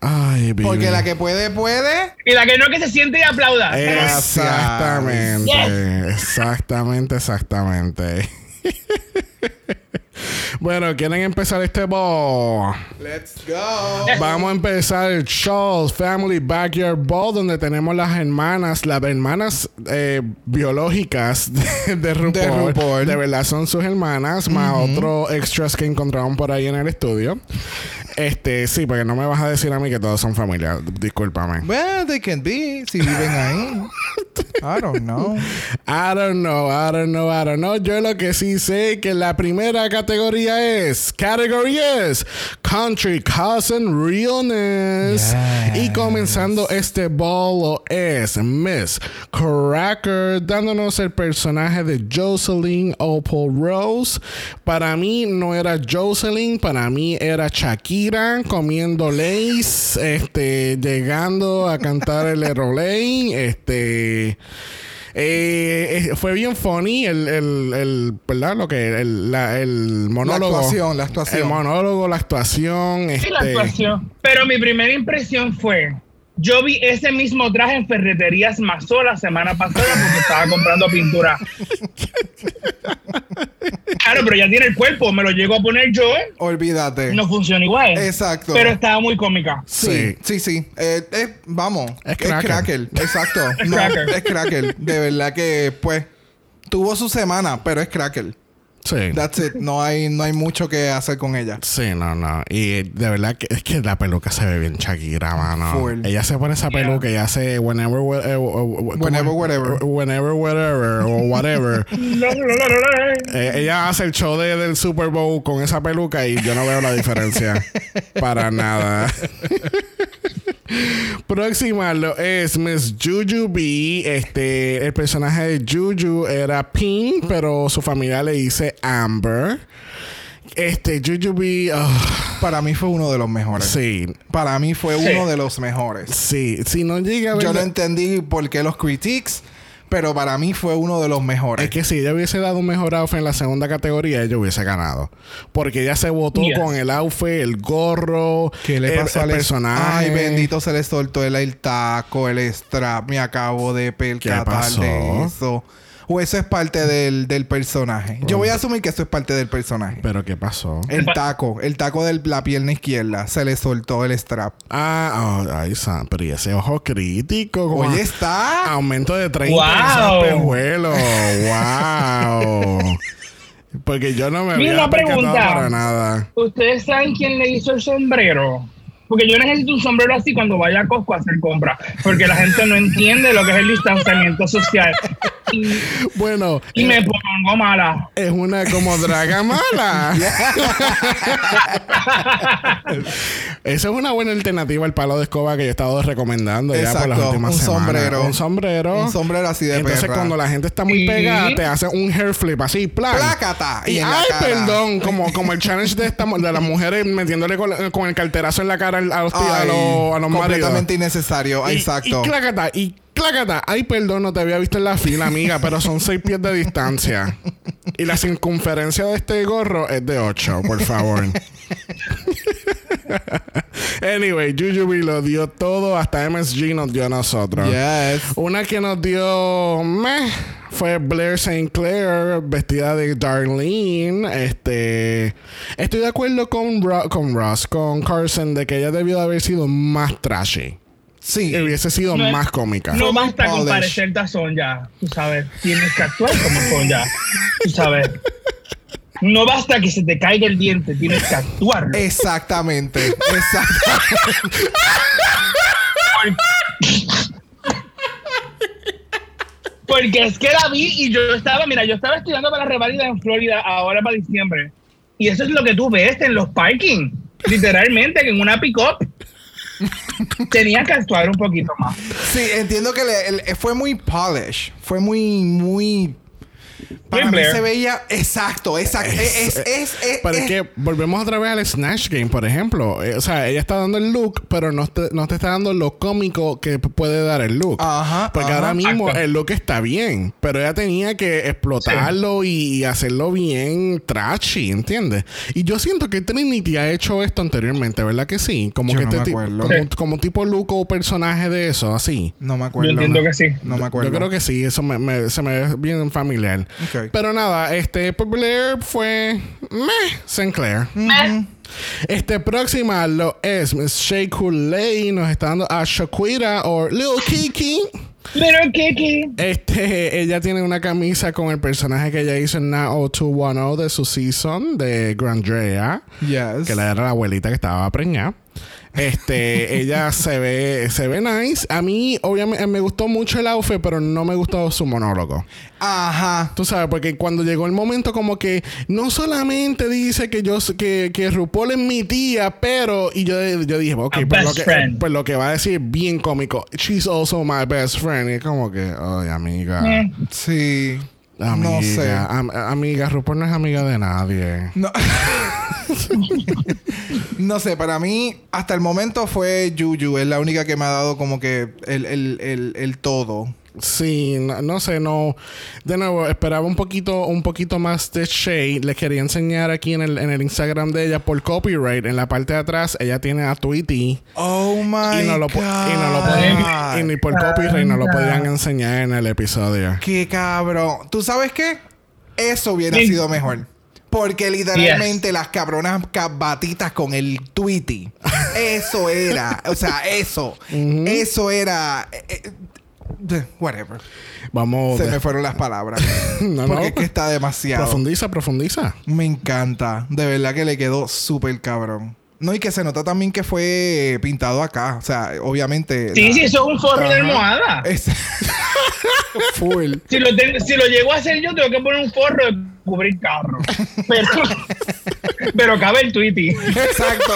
Ay, baby. Porque la que puede, puede. Y la que no que se siente y aplauda. Exactamente. Yes. Exactamente, exactamente. Bueno, ¿quieren empezar este ball? Let's go. Vamos a empezar el Charles Family Backyard Ball, donde tenemos las hermanas, las hermanas eh, biológicas de, de RuPaul. De RuPaul. De verdad son sus hermanas, más otros extras que encontraron por ahí en el estudio. Este, sí, porque no me vas a decir a mí que todos son familia. Discúlpame. Well, they can be si viven ahí. I don't know. I don't know, I don't know, I don't know. Yo lo que sí sé que la primera categoría es, category es Country Cousin Realness. Yes. Y comenzando este bolo es Miss Cracker dándonos el personaje de Jocelyn Opal Rose. Para mí no era Jocelyn, para mí era Shakira comiendo lace, este, llegando a cantar el Erolay, este... Eh, eh, fue bien funny el, el, el ¿verdad? Lo que, el, la- el monólogo. actuación, la actuación. El monólogo, la actuación. Sí, la este, actuación. Pero mi primera impresión fue, yo vi ese mismo traje en Ferreterías Mazó la semana pasada porque estaba comprando pintura. Claro, pero ya tiene el cuerpo, me lo llego a poner yo, Olvídate. no funciona igual. Exacto. Pero estaba muy cómica. Sí, sí, sí. Eh, eh, vamos. Es cracker. Exacto. Es no, cracker. es cracker. De verdad que, pues, tuvo su semana, pero es cracker. Sí. That's it. No hay, no hay mucho que hacer con ella. Sí, no, no. Y de verdad que es que la peluca se ve bien Shakira, mano. Full. Ella se pone esa peluca y hace whenever, whe- eh. Whenever, whatever. Whenever, whatever, o whatever. Eh, ella hace el show de- del Super Bowl con esa peluca y yo no veo la diferencia para nada. Próxima lo es Miss Juju B. Este, el personaje de Juju era Pink, pero su familia le dice Amber. Este, Juju B. ah, Para mí fue uno de los mejores. sí, Para mí fue Sí. uno de los mejores. sí. Si no llega a ver. Yo no entendí por qué los critiques, pero para mí fue uno de los mejores. Es que si ella hubiese dado un mejor outfit en la segunda categoría, ella hubiese ganado. Porque ella se votó Yes. con el outfit, el gorro, ¿Qué le el- pasó el al personaje. Ay, bendito se le soltó el, el taco, el strap. Me acabo de percatar pasó? de eso. O eso es parte del, del personaje. Yo voy a asumir que eso es parte del personaje. Pero ¿qué pasó? El taco, el taco de la pierna izquierda, se le soltó el strap. Ah, oh, ay, Sam, pero y ese ojo crítico. como Oye, está. Aumento de 30 Wow. espejuelos. wow. Porque yo no me Mira, había una pregunta. para nada. ¿Ustedes saben quién le hizo el sombrero? Porque yo necesito un sombrero así cuando vaya a Costco a hacer compras. Porque la gente no entiende lo que es el distanciamiento social. Y, Bueno, y eh, me pongo mala. es una como draga mala. Esa es una buena alternativa al palo de escoba que yo he estado recomendando ya por las últimas un semanas. sombrero. Un sombrero. Un sombrero así de Entonces, perra. cuando la gente está muy pegada, te hace un hair flip así, plan. Plácata, y ay, perdón, como, como el challenge de, esta, de las mujeres metiéndole con, con el carterazo en la cara a los, a Ay, los, a los maridos. completamente innecesario. Y- Exacto. Y clácata, y clácata. Ay, perdón, no te había visto en la fila, amiga, pero son seis pies de distancia. Y la circunferencia de este gorro es de 8, por favor. anyway, Jujubee lo dio todo, hasta MSG nos dio a nosotros. Yes. Una que nos dio meh, fue Blair St. Clair vestida de Darlene. Este, estoy de acuerdo con, Ro- con Ross, con Carson, de que ella debió de haber sido más trashy. Sí. Y hubiese sido No es- más cómica. No basta con parecerte a Sonja, tú sabes. Tienes que actuar como Sonja, tú sabes. No basta que se te caiga el diente, tienes que actuar. Exactamente. Exactamente. Porque es que la vi y yo estaba, mira, yo estaba estudiando para la revalida en Florida ahora para diciembre. Y eso es lo que tú ves en los parking. Literalmente, que en una pick-up tenía que actuar un poquito más. Sí, entiendo que le- fue muy polish. Fue muy, muy. Para mí Blair. se veía. Exacto, exacto. Es, es, es, es- Pero es es- que volvemos otra vez al Snatch Game, por ejemplo. Eh, o sea, ella está dando el look, pero no te, no te está dando lo cómico que puede dar el look. Ajá, Porque ajá. ahora mismo Exacto. el look está bien, pero ella tenía que explotarlo y hacerlo bien trashy, ¿entiendes? Y yo siento que Trinity ha hecho esto anteriormente, ¿verdad que sí? Como Yo que no este me ti- acuerdo. como, Sí. como tipo look o personaje de eso, así. No me acuerdo. Yo entiendo no. que sí. No me acuerdo. Yo creo que sí, eso me, me- se me ve bien familiar. Mal. Ok. Pero nada, este Blair fue meh, Sinclair. Este próxima lo es Miss Shea Coulee. Nos está dando a Shaquira o Lil Kiki. Little Kiki. Este, ella tiene una camisa con el personaje que ella hizo en Now 210 de su season de Grandrea. Yes. Que la era la abuelita que estaba preñada. Este, ella se ve, se ve nice. A mí, obviamente, me gustó mucho el outfit, pero no me gustó su monólogo. Ajá. Tú sabes, porque cuando llegó el momento como que no solamente dice que yo que, que RuPaul es mi tía, pero y yo, yo dije, ok, pues lo, best que, friend. pues lo que va a decir bien cómico. She's also my best friend. Y es como que, ay, amiga. Eh. Sí. Amiga, No sé. am- amiga, RuPaul no es amiga de nadie. No. no sé, para mí, hasta el momento fue Juju. Es la única que me ha dado como que el, el, el, el todo. Sí, no, no sé, no. De nuevo, esperaba un poquito, un poquito más de Shay. Les quería enseñar aquí en el, en el Instagram de ella por copyright. En la parte de atrás, ella tiene a Tweety. Oh my Y no, lo, God. y no lo podían, y ni por copyright no lo podían enseñar en el episodio. Qué cabrón. ¿Tú sabes qué? Eso hubiera Sí. sido mejor. Porque literalmente las cabronas cabatitas con el Tweety. Eso era. O sea, eso. Eso era. eh, eh, whatever. Vamos. Se de- me fueron las palabras. No, Porque no. es que está demasiado. Profundiza, profundiza. Me encanta. De verdad que le quedó súper cabrón. No, y que se nota también que fue pintado acá. O sea, obviamente. Sí, la- sí, eso es un forro de almohada. Es- Full. Si lo, tengo- si lo llego a hacer yo, tengo que poner un forro de cubrir carro. Pero, pero cabe el Tweety. Exacto.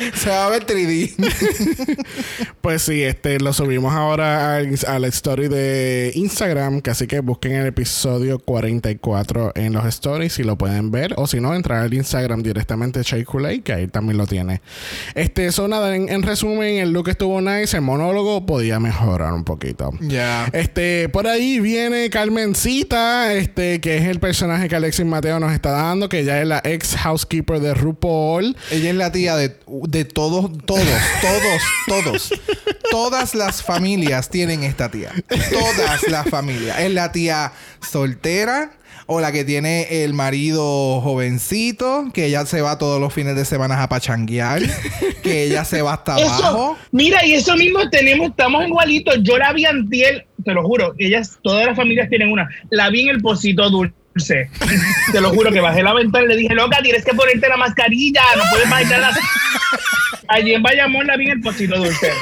se va a ver 3D. Pues sí, este lo subimos ahora al, a la story de Instagram, que así que busquen el episodio 44 en los stories si lo pueden ver, o si no, entrar al Instagram directamente Shea Coulee, que ahí también lo tiene. Este, eso nada, en, en resumen, el look estuvo nice, el monólogo podía mejorar un poquito. Ya. Este, por ahí viene Carmencita, este, que es el personaje que Alexis Mateo nos está dando, que ya es la ex housekeeper de RuPaul. Ella es la tía de, de todos, todos, todos, todos. Todas las familias tienen esta tía. Todas las familias. Es la tía soltera o la que tiene el marido jovencito, que ella se va todos los fines de semana a pachanguear, que ella se va hasta abajo. Mira, y eso mismo tenemos, estamos igualitos. Yo la vi antier, te lo juro, ellas, todas las familias tienen una. La vi en el pocito dulce. Te lo juro que bajé la ventana y le dije, loca, tienes que ponerte la mascarilla, no puedes bailar la... Allí en Bayamón la vi en el pocito dulce.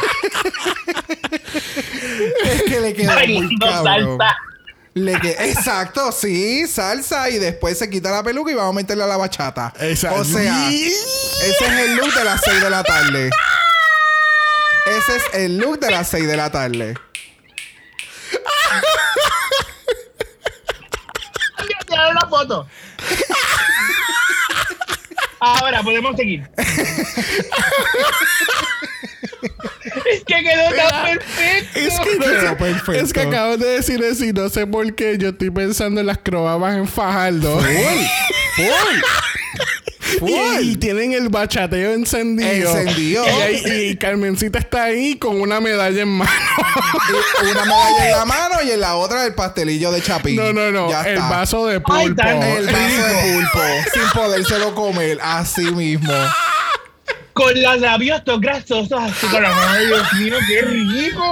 Es que le quedó muy Bailando cabrón. salsa. Le que- Exacto, sí, salsa y después se quita la peluca y vamos a meterle a la bachata. Exacto. O sea, ese es el look de las 6 de la tarde. Ese es el look de las 6 de la tarde. Dale la foto. Ahora podemos seguir. es que quedó tan perfecto. Es que, no perfecto. es que acabas de decir eso y no sé por qué. Yo estoy pensando en las croabas en Fajardo. Y, y tienen el bachateo encendido. Encendido. Y, Carmencita está ahí con una medalla en mano. Una medalla en la mano y en la otra el pastelillo de chapín. no, no, no. Ya El está. vaso de pulpo. El vaso de pulpo. sin podérselo comer. Así mismo. Con los labios todos grasosos así con la mano. Dios mío, qué rico.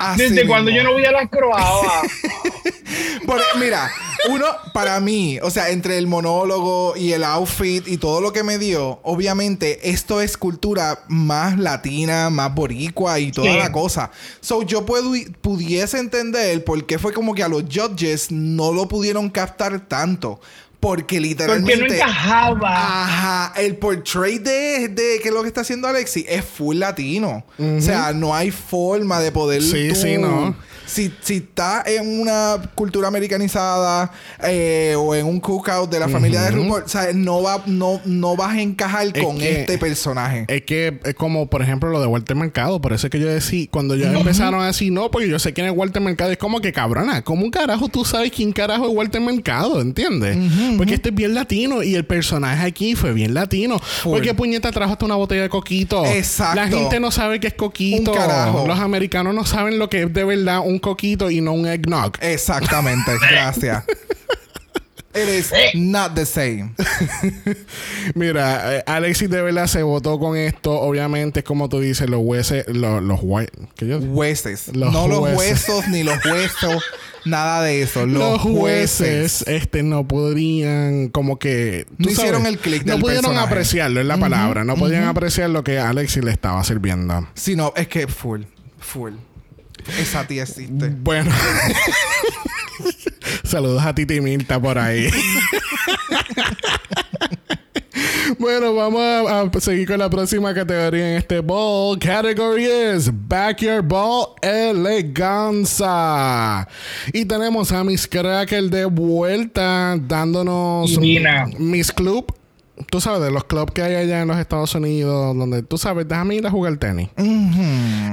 Así Desde cuando yo no voy a las croabas. Por- mira, uno, para mí, o sea, entre el monólogo y el outfit y todo lo que me dio, obviamente esto es cultura más latina, más boricua y toda Sí. la cosa. So, yo puedo, pudiese entender por qué fue como que a los judges no lo pudieron captar tanto. Porque literalmente. Porque no encajaba. Ajá, el portrait de, de que es lo que está haciendo Alexi es full latino. O sea, no hay forma de poder. Sí, tú- sí, no. Si, si está en una cultura americanizada eh, o en un cookout de la familia de RuPaul, o sea, no, va, no, no vas a encajar Es con que- este personaje. Es que es como, por ejemplo, lo de Walter Mercado. Por eso es que yo decía, cuando ya empezaron a decir no, porque yo sé quién es Walter Mercado, es como que cabrona, ¿cómo un carajo tú sabes quién carajo es Walter Mercado? ¿Entiendes? Porque este es bien latino y el personaje aquí fue bien latino. Porque puñeta trajo hasta una botella de coquito. Exacto. La gente no sabe qué es coquito. Un carajo. Los americanos no saben lo que es de verdad un un coquito y no un eggnog. Exactamente, gracias. It is not the same. Mira, eh, Alexis de verdad se votó con esto. Obviamente, como tú dices, los huesos, los, los hue- ¿qué yo- Hueses. Los no los huesos. ni los huesos. Nada de eso. Los, los jueces. jueces este no podrían como que tú No hicieron el click no del pudieron personaje. apreciarlo es la palabra no podían apreciar lo que Alexis le estaba sirviendo Si no, es que full. Full. Esa tía existe. bueno saludos a Titi Milta por ahí Bueno, vamos a, a seguir con la próxima categoría en este ball. Category is Backyard Ball Eleganza. Y tenemos a Miss Cracker de vuelta dándonos Divina. Miss Club. Tú sabes, de los clubs que hay allá en los Estados Unidos, donde tú sabes, déjame ir a jugar tenis.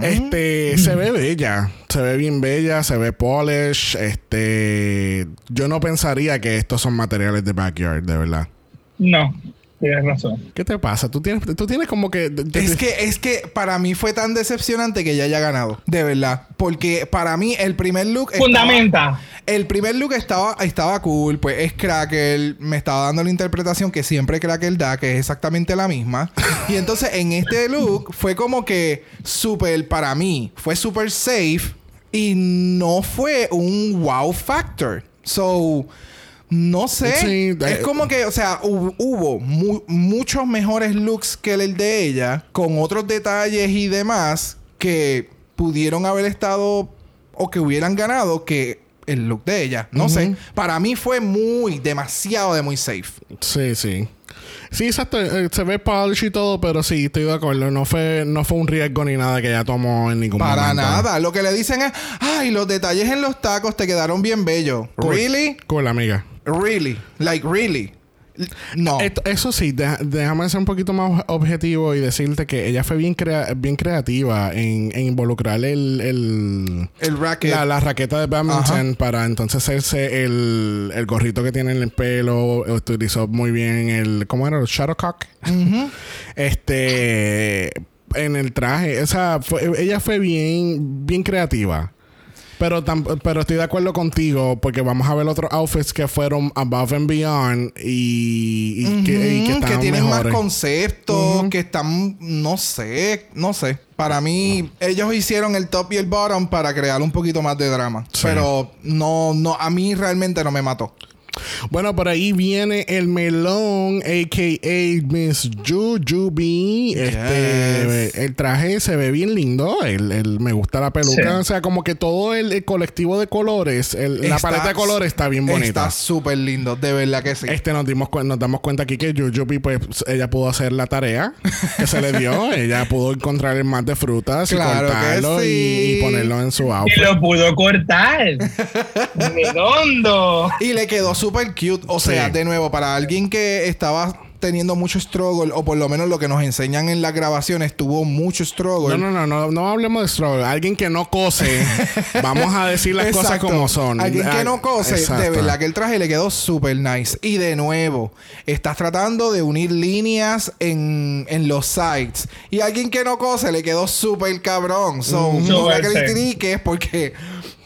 Este, se ve bella, se ve bien bella, se ve polish. Este, yo no pensaría que estos son materiales de backyard, de verdad. No, tienes razón. ¿Qué te pasa? Tú tienes, tú tienes como que. Es que, es que para mí fue tan decepcionante que ella haya ganado. De verdad. Porque para mí el primer look. estaba- Fundamenta. El primer look estaba, estaba cool, pues es Cracker, me estaba dando la interpretación que siempre Cracker da, que es exactamente la misma. y entonces en este look fue como que súper, para mí, fue súper safe y no fue un wow factor. So, no sé. Sí, es eh, como que, o sea, hu- hubo mu- muchos mejores looks que el de ella, con otros detalles y demás que pudieron haber estado o que hubieran ganado que el look de ella. No sé. Para mí fue muy, demasiado de muy safe. Sí, sí. Sí, exacto. eh, se ve polish y todo, pero sí, estoy de acuerdo. No fue, no fue un riesgo ni nada que ella tomó en ningún Para momento. nada. Lo que le dicen es, ay, los detalles en los tacos te quedaron bien bellos. Cool. Really? Cool, amiga. Really? Like, really? No. Esto- eso sí, deja- déjame ser un poquito más objetivo y decirte que ella fue bien, crea- bien creativa en, en involucrar el, el- el racket. la, la raqueta de badminton para entonces hacerse el, el gorrito que tiene en el pelo. Utilizó muy bien el. ¿Cómo era? El Shadowcock. Este. En el traje. O sea, fue- ella fue bien, bien creativa. Pero, pero estoy de acuerdo contigo porque vamos a ver otros outfits que fueron above and beyond y, y que, y que estaban tienen más conceptos, que están, no sé, no sé. Para mí, ellos hicieron el top y el bottom para crear un poquito más de drama. Sí. Pero no, no, a mí realmente no me mató. Bueno, por ahí viene el melón, a.k.a. Miss Jujubee. Este, Yes. el traje se ve bien lindo. El, el- me gusta la peluca. Sí. O sea, como que todo el, el colectivo de colores, el- la paleta de colores está bien bonita. Está súper lindo, de verdad que sí. Este nos dimos nos damos cuenta aquí que Jujubee, pues, ella pudo hacer la tarea que se le dio. ella pudo encontrar el más de frutas Claro y cortarlo y- sí. y, ponerlo en su Y outfit. lo pudo cortar. Redondo. Y le quedó súper cute. O sea, Sí. de nuevo, para alguien que estaba teniendo mucho struggle, o por lo menos lo que nos enseñan en las grabaciones, tuvo mucho struggle. No, no, no, no, no hablemos de struggle. Alguien que no cose, vamos a decir las cosas como son. Alguien que no cose, de exacto. verdad que el traje le quedó súper nice. Y de nuevo, estás tratando de unir líneas en, en los sides. Y alguien que no cose le quedó súper cabrón. So, no la critiques porque,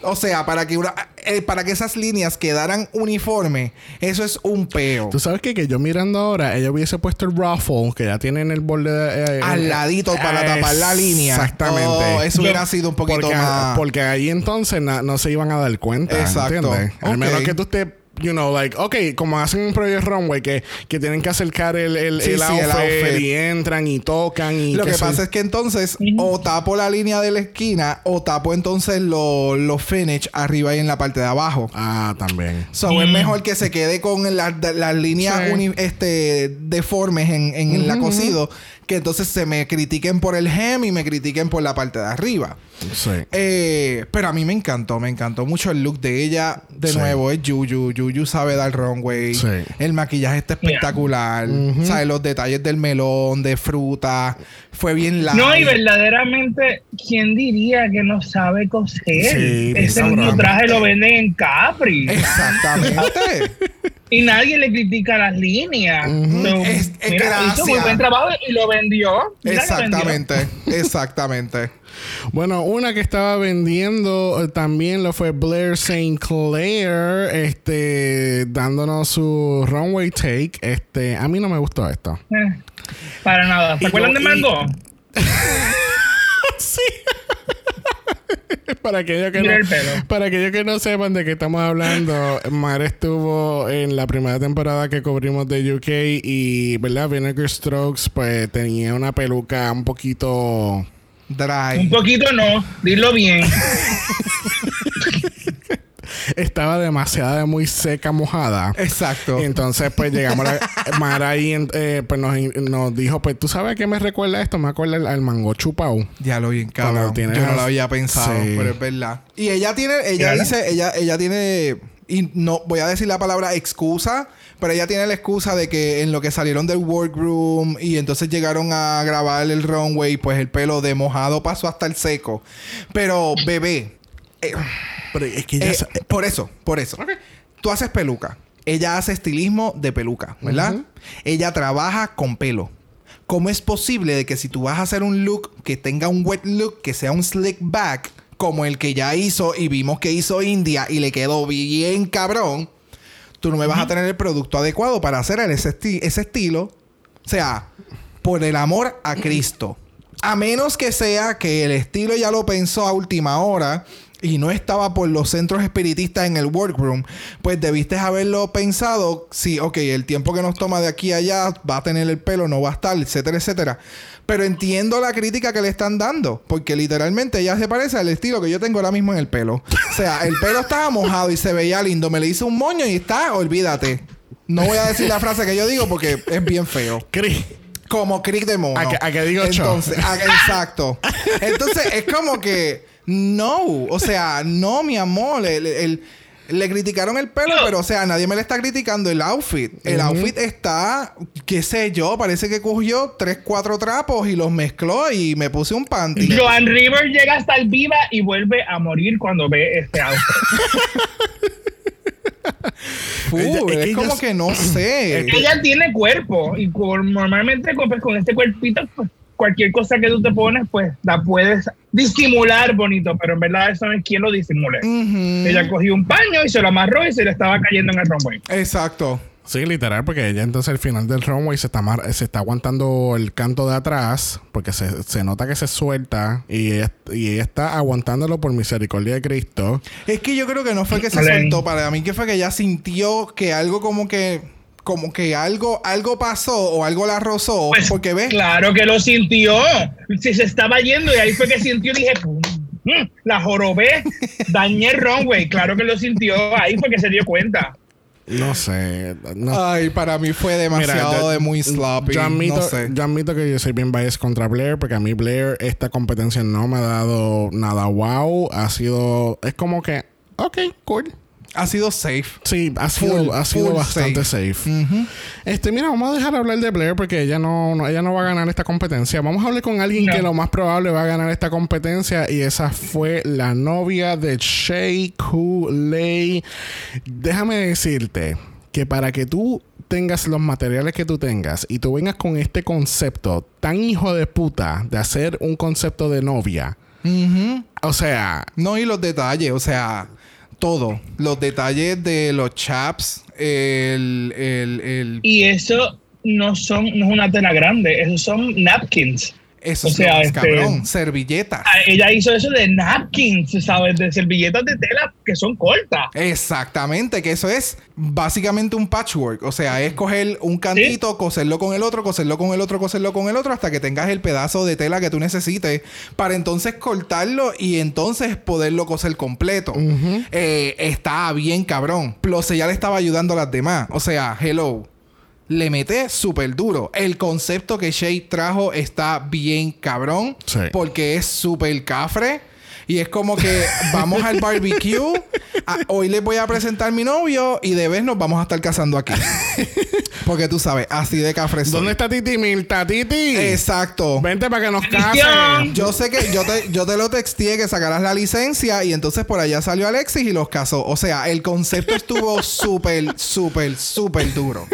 o sea, para que, una- eh, para que esas líneas quedaran uniformes, eso es un peo. Tú sabes que, que yo mirando ahora, ella hubiese puesto el ruffle que ya tiene en el borde de, eh, Al eh, ladito para tapar la línea. Exactamente. Oh, eso Yo- hubiera sido un poquito porque, más. porque ahí entonces na- no se iban a dar cuenta. Exacto. ¿entiendes? Al menos que tú estés, you know, like, ok, como hacen en Project Runway, que, que tienen que acercar el, el, Sí, el sí, outfit, el outfit. y entran y tocan y Lo que pasa es que entonces o tapo la línea de la esquina o tapo entonces los los finish arriba y en la parte de abajo. Ah, también. So es mejor que se quede con las las líneas Sí. este, deformes en, en la cosido que entonces se me critiquen por el hem y me critiquen por la parte de arriba. Sí. Eh, pero a mí me encantó, me encantó mucho el look de ella. De Sí. nuevo, es Yuyu. Yuyu sabe dar runway. Sí. El maquillaje está espectacular. ¿Sabes? Los detalles del melón, de fruta. Fue bien largo. No, y verdaderamente, ¿quién diría que no sabe coser? Sí, Ese mismo traje lo venden en Capri. Exactamente. Y nadie le critica las líneas. So, Es- es mira, hizo muy buen trabajo y lo vendió. Mira, lo vendió. Exactamente, exactamente. Bueno, una que estaba vendiendo eh, también lo fue Blair St. Clair, este, dándonos su runway take. Este, a mí no me gustó esto. Eh, Para nada. ¿Se Y acuerdan de Mango? sí. para aquellos que no, para aquellos que no sepan de qué estamos hablando, Mar estuvo en la primera temporada que cubrimos de UK y, ¿verdad? Vinegar Strokes, pues tenía una peluca un poquito Un Dry. poquito no, dilo bien. estaba demasiado muy seca, mojada. Exacto. Entonces, pues llegamos a la, Mar ahí, en- eh, pues nos, nos dijo, pues tú sabes qué me recuerda esto, me acuerda al, mango chupau. Ya lo vi en Yo no lo había pensado, Sí. pero es verdad. Y ella tiene, ella dice, ella, ella tiene, y no voy a decir la palabra excusa, pero ella tiene la excusa de que en lo que salieron del workroom y entonces llegaron a grabar el runway, pues el pelo de mojado pasó hasta el seco. Pero bebé, eh, Pero es que ella eh, sa- por eso, por eso. Tú haces peluca. Ella hace estilismo de peluca, ¿verdad? Ella trabaja con pelo. ¿Cómo es posible de que si tú vas a hacer un look que tenga un wet look, que sea un slick back, como el que ya hizo y vimos que hizo India y le quedó bien cabrón, tú no me vas a tener el producto adecuado para hacer ese, esti- ese estilo? O sea, por el amor a Cristo. A menos que sea que el estilo ya lo pensó a última hora y no estaba por los centros espiritistas en el workroom, pues debiste haberlo pensado. Sí, ok, el tiempo que nos toma de aquí a allá va a tener el pelo, no va a estar, etcétera, etcétera. Pero entiendo la crítica que le están dando, porque literalmente ella se parece al estilo que yo tengo ahora mismo en el pelo. O sea, el pelo estaba mojado y se veía lindo. Me le hice un moño y está, olvídate. No voy a decir la frase que yo digo porque es bien feo. Cri- Como crick de mono. A que- a que digo. Entonces, a- exacto. Entonces, es como que no. O sea, no, mi amor. El- el- le criticaron el pelo, No. pero o sea, nadie me le está criticando el outfit. El outfit está, qué sé yo, parece que cogió tres, cuatro trapos y los mezcló y me puse un panty. Joan River llega hasta el viva y vuelve a morir cuando ve este. Full, Ella- es es, que ella como es- que no sé. Ella tiene cuerpo y con- normalmente con, pues, con este cuerpito, pues, cualquier cosa que tú te pones, pues la puedes disimular bonito, pero en verdad eso no es quien lo disimule. Ella cogió un paño y se lo amarró y se le estaba cayendo en el runway. Exacto. Sí, literal, porque ella entonces al final del runway se está, mar- se está aguantando el canto de atrás, porque se, se nota que se suelta y ella, y ella está aguantándolo por misericordia de Cristo. Es que yo creo que no fue que se soltó para mí, que fue que ella sintió que algo como que, como que algo, algo pasó o algo la rozó, Pues, porque ves, Claro que lo sintió. Si se estaba yendo y ahí fue que sintió, dije, "Mm, la jorobé, dañé el runway. Claro que lo sintió, ahí fue que se dio cuenta. No sé. No, ay, para mí fue demasiado Mira, yo- de muy sloppy. Yo admito, no sé. yo admito que yo soy bien biased contra Blair, porque a mí Blair esta competencia no me ha dado nada wow. Ha sido... Es como que... Ok, cool. Ha sido safe. Sí, ha sido, Full, ha sido bastante safe. Este, mira, vamos a dejar hablar de Blair porque ella no, no- ella no va a ganar esta competencia. Vamos a hablar con alguien No. que lo más probable va a ganar esta competencia y esa fue la novia de Shea Coulee. Déjame decirte que para que tú tengas los materiales que tú tengas y tú vengas con este concepto tan hijo de puta de hacer un concepto de novia, o sea, No, y los detalles, o sea, todo. Los detalles de los chaps, el, el, el Y eso no son, no es una tela grande, esos son napkins. Eso o es sea, este- cabrón, servilletas. Ah, Ella hizo eso de napkins, ¿sabes? De servilletas de tela que son cortas. Exactamente, que eso es básicamente un patchwork. O sea, es coger un cantito, coserlo con el otro, coserlo con el otro, coserlo con el otro, hasta que tengas el pedazo de tela que tú necesites para entonces cortarlo y entonces poderlo coser completo. Eh, está bien cabrón. Plus, ella le estaba ayudando a las demás. O sea, hello. Le mete súper duro. El concepto que Shay trajo está bien cabrón. Sí. Porque es súper cafre. Y es como que vamos al barbecue. a- hoy les voy a presentar mi novio y de vez nos vamos a estar casando aquí. Porque tú sabes, así de cafre soy. ¿Dónde está Titi Milta? Titi. Exacto. Vente para que nos casen. Yo sé que yo te, yo te lo texteé que sacaras la licencia y entonces por allá salió Alexis y los casó. O sea, el concepto estuvo súper, súper, súper duro.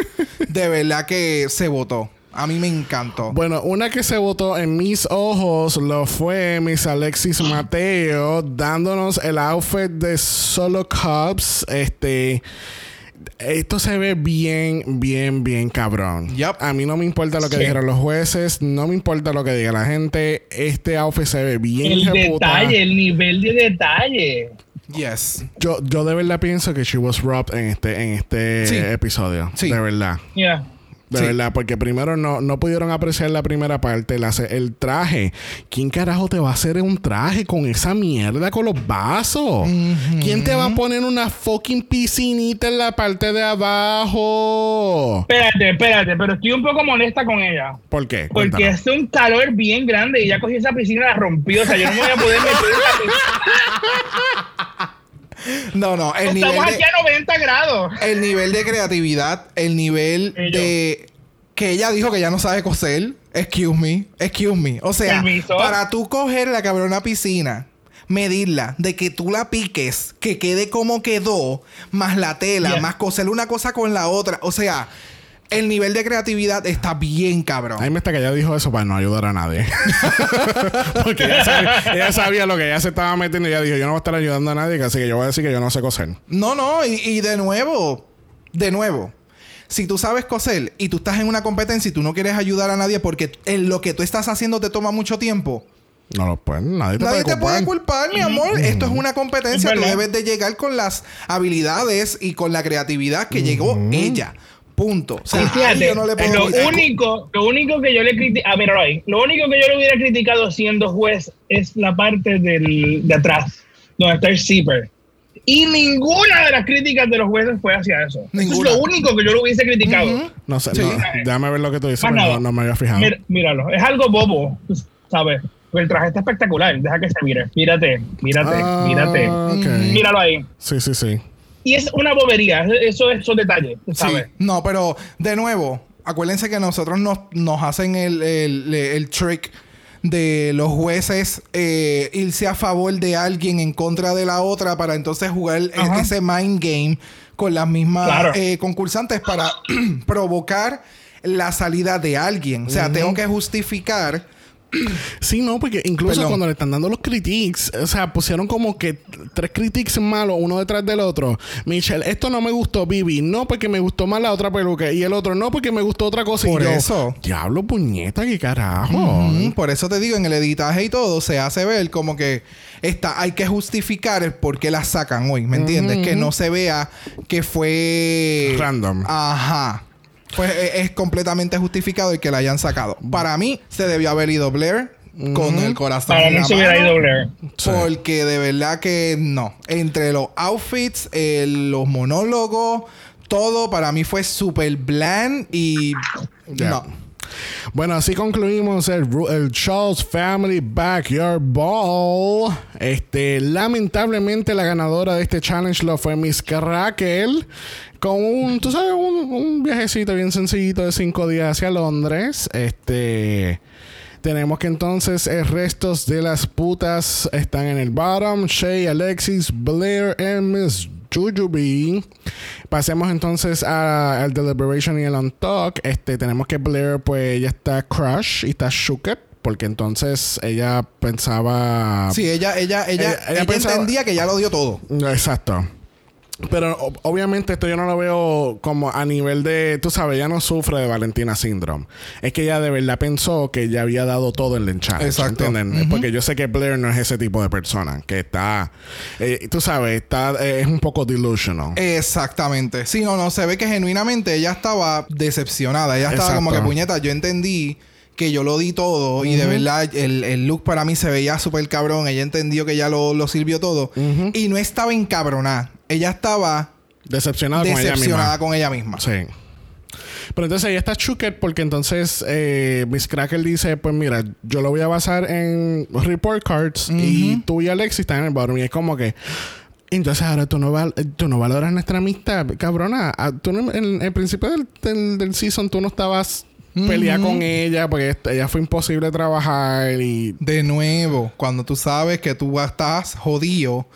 De verdad que se votó. A mí me encantó. Bueno, una que se votó en mis ojos lo fue Miss Alexis Mateo dándonos el outfit de Solo Cups. Este. Esto se ve bien, bien, bien cabrón. Yup. A mí no me importa lo que Sí. dijeron los jueces, no me importa lo que diga la gente. Este outfit se ve bien El detalle, el nivel de detalle. Yes. Yo, yo de verdad pienso que she was robbed en este, en este Sí. episodio. Sí. De verdad. Yeah. De Sí. verdad, porque primero no, no pudieron apreciar la primera parte, la el traje. ¿Quién carajo te va a hacer un traje con esa mierda con los vasos? ¿Quién te va a poner una fucking piscinita en la parte de abajo? Espérate, espérate, pero estoy un poco molesta con ella. ¿Por qué? Porque Cuéntanos. hace un calor bien grande y ya cogí esa piscina y la rompió. O sea, yo no me voy a poder meter en la piscina. No, no. El nivel, Estamos de, aquí a 90 grados. el nivel de creatividad, el nivel Ellos. de que ella dijo que ya no sabe coser. Excuse me. Excuse me. O sea, Permiso. para tú coger la cabrona piscina, medirla, de que tú la piques, que quede como quedó, más la tela, más coser una cosa con la otra. O sea, el nivel de creatividad está bien cabrón. A mí me está que ella dijo eso para no ayudar a nadie. Porque ella sabía, ella sabía lo que ella se estaba metiendo y ella dijo, yo no voy a estar ayudando a nadie, así que yo voy a decir que yo no sé coser. No, no, y, y de nuevo, de nuevo. Si tú sabes coser y tú estás en una competencia y tú no quieres ayudar a nadie porque en lo que tú estás haciendo te toma mucho tiempo, No lo puede, nadie te nadie puede te puede culpar. mi amor. Esto es una competencia. Es Tú debes de llegar con las habilidades y con la creatividad que llegó ella. Punto. O sea, Y ahí fíjate, yo no le puedo lo único, lo único que yo le critico, a ver, lo único que yo le hubiera criticado siendo juez es la parte del, de atrás, donde está el zipper. Y ninguna de las críticas de los jueces fue hacia eso. Es lo único que yo le hubiese criticado. No sé, Sí. no, déjame ver lo que tú dices, no, me había fijado. Míralo, es algo bobo, ¿sabes? Pero el traje está espectacular, deja que se mire. Mírate, mírate, Ah, mírate. Míralo ahí. Sí, sí, sí. Y es una bobería, eso es esos detalles. No, pero de nuevo, acuérdense que nosotros nos, nos hacen el, el, el trick de los jueces eh, irse a favor de alguien en contra de la otra para entonces jugar e- Ajá. ese mind game con las mismas Claro. eh, concursantes para provocar la salida de alguien. O sea, tengo que justificar. Sí, no, porque incluso Perdón. cuando le están dando los critiques, o sea, pusieron como que tres critiques malos uno detrás del otro. Michelle, esto no me gustó, Bibi. No, porque me gustó más la otra peluca. Y el otro, no, porque me gustó otra cosa. Por y yo, eso. Diablo, puñeta, qué carajo. Mm, Por eso te digo, en el editaje y todo se hace ver como que está, hay que justificar el por qué la sacan hoy, ¿me entiendes? Que no se vea que fue Random. Ajá. Pues e- es completamente justificado el que la hayan sacado. Para mí, se debió haber ido Blair con el corazón. Para mí se hubiera ido Blair. Sí. Porque de verdad que no. Entre los outfits, el- los monólogos, todo para mí fue súper bland y no. Bueno, así concluimos el, el Charles Family Backyard Ball. Este, lamentablemente la ganadora de este challenge lo fue Miss Raquel. Con un, tú sabes, un, viajecito bien sencillito de cinco días hacia Londres. Este. Tenemos que entonces el restos de las putas están en el bottom. Shay, Alexis, Blair y Miss Jujubee. Pasemos entonces al Deliberation y el Untalk. Este, tenemos que Blair, pues ella está crush y está shooked. Porque entonces ella pensaba. Sí, ella, ella, ella, Ella- ella ella pensaba- entendía que ya lo dio todo. Exacto. Pero o- obviamente esto yo no lo veo como a nivel de, tú sabes, ella no sufre de Valentina Syndrome. Es que ella de verdad pensó que ya había dado todo en el challenge. Exacto. ¿entienden? Porque yo sé que Blair no es ese tipo de persona que está, eh, tú sabes, está eh, es un poco delusional. Exactamente. Sí, no, no, se ve que genuinamente ella estaba decepcionada. Ella estaba como que puñeta, yo entendí que yo lo di todo y de verdad el, el look para mí se veía súper cabrón. Ella entendió que ya lo, lo sirvió todo y no estaba encabronada. Ella estaba Decepcionada con ella misma. con ella misma. Sí. Pero entonces ella está shooked porque entonces eh, Miss Cracker dice, pues mira, yo lo voy a basar en report cards y tú y Alexis están en el bottom. Y es como que... Entonces ahora tú no, val tú no valoras nuestra amistad, cabrona. Ah, Tú no- en el principio del, del, del season tú no estabas peleada con ella porque ella fue imposible trabajar y... De nuevo, cuando tú sabes que tú estás jodido,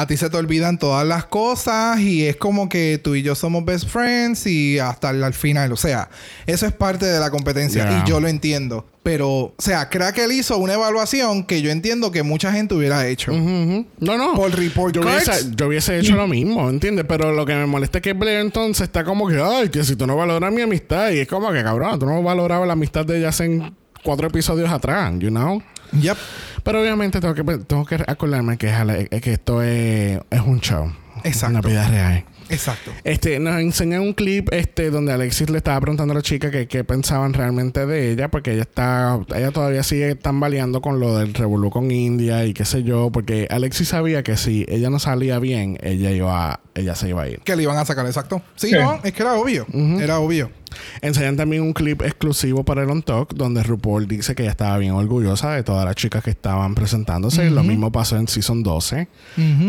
a ti se te olvidan todas las cosas y es como que tú y yo somos best friends y hasta el, al final. O sea, eso es parte de la competencia Yeah. y yo lo entiendo. Pero, o sea, Crackle hizo una evaluación que yo entiendo que mucha gente hubiera hecho. No, no. Por report yo cards. hubiese, yo hubiese hecho lo mismo, ¿entiendes? Pero lo que me molesta es que Blair entonces está como que, ay, que si tú no valoras mi amistad. Y es como que, cabrón, tú no valorabas la amistad de ella hace cuatro episodios atrás, you know? Yep. Pero obviamente tengo que, tengo que acordarme que, jale- es que esto es, es un show. Exacto. Una vida real. Exacto. Este, nos enseñan un clip este, donde Alexis le estaba preguntando a la chica que qué pensaban realmente de ella, porque ella está, ella todavía sigue tambaleando con lo del revolú con India y qué sé yo, porque Alexis sabía que si ella no salía bien, ella iba, ella se iba a ir. Que le iban a sacar, exacto. Sí, Sí. no, es que era obvio. Era obvio. Enseñan también un clip exclusivo para el On Talk donde RuPaul dice que ella estaba bien orgullosa de todas las chicas que estaban presentándose. Lo mismo pasó en Season 12.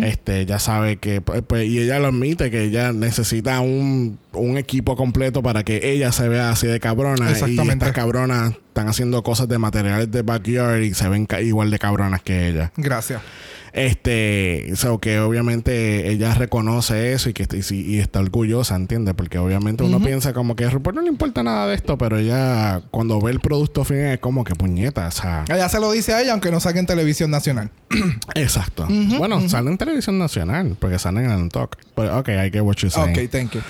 Este, ella sabe que, pues, pues, y ella lo admite, que ella necesita un, un equipo completo para que ella se vea así de cabrona. Y estas cabronas están haciendo cosas de materiales de backyard y se ven igual de cabronas que ella. Gracias. Este, so que obviamente ella reconoce eso y que y, y está orgullosa, ¿entiendes? Porque obviamente uno piensa como que a RuPaul no le importa nada de esto, pero ella cuando ve el producto final es como que puñeta, o sea, Ella se lo dice a ella, aunque no saque en televisión nacional. exacto. Bueno, sale en televisión nacional, porque salen en el talk. Pero ok, I get what you're saying. Ok, thank you.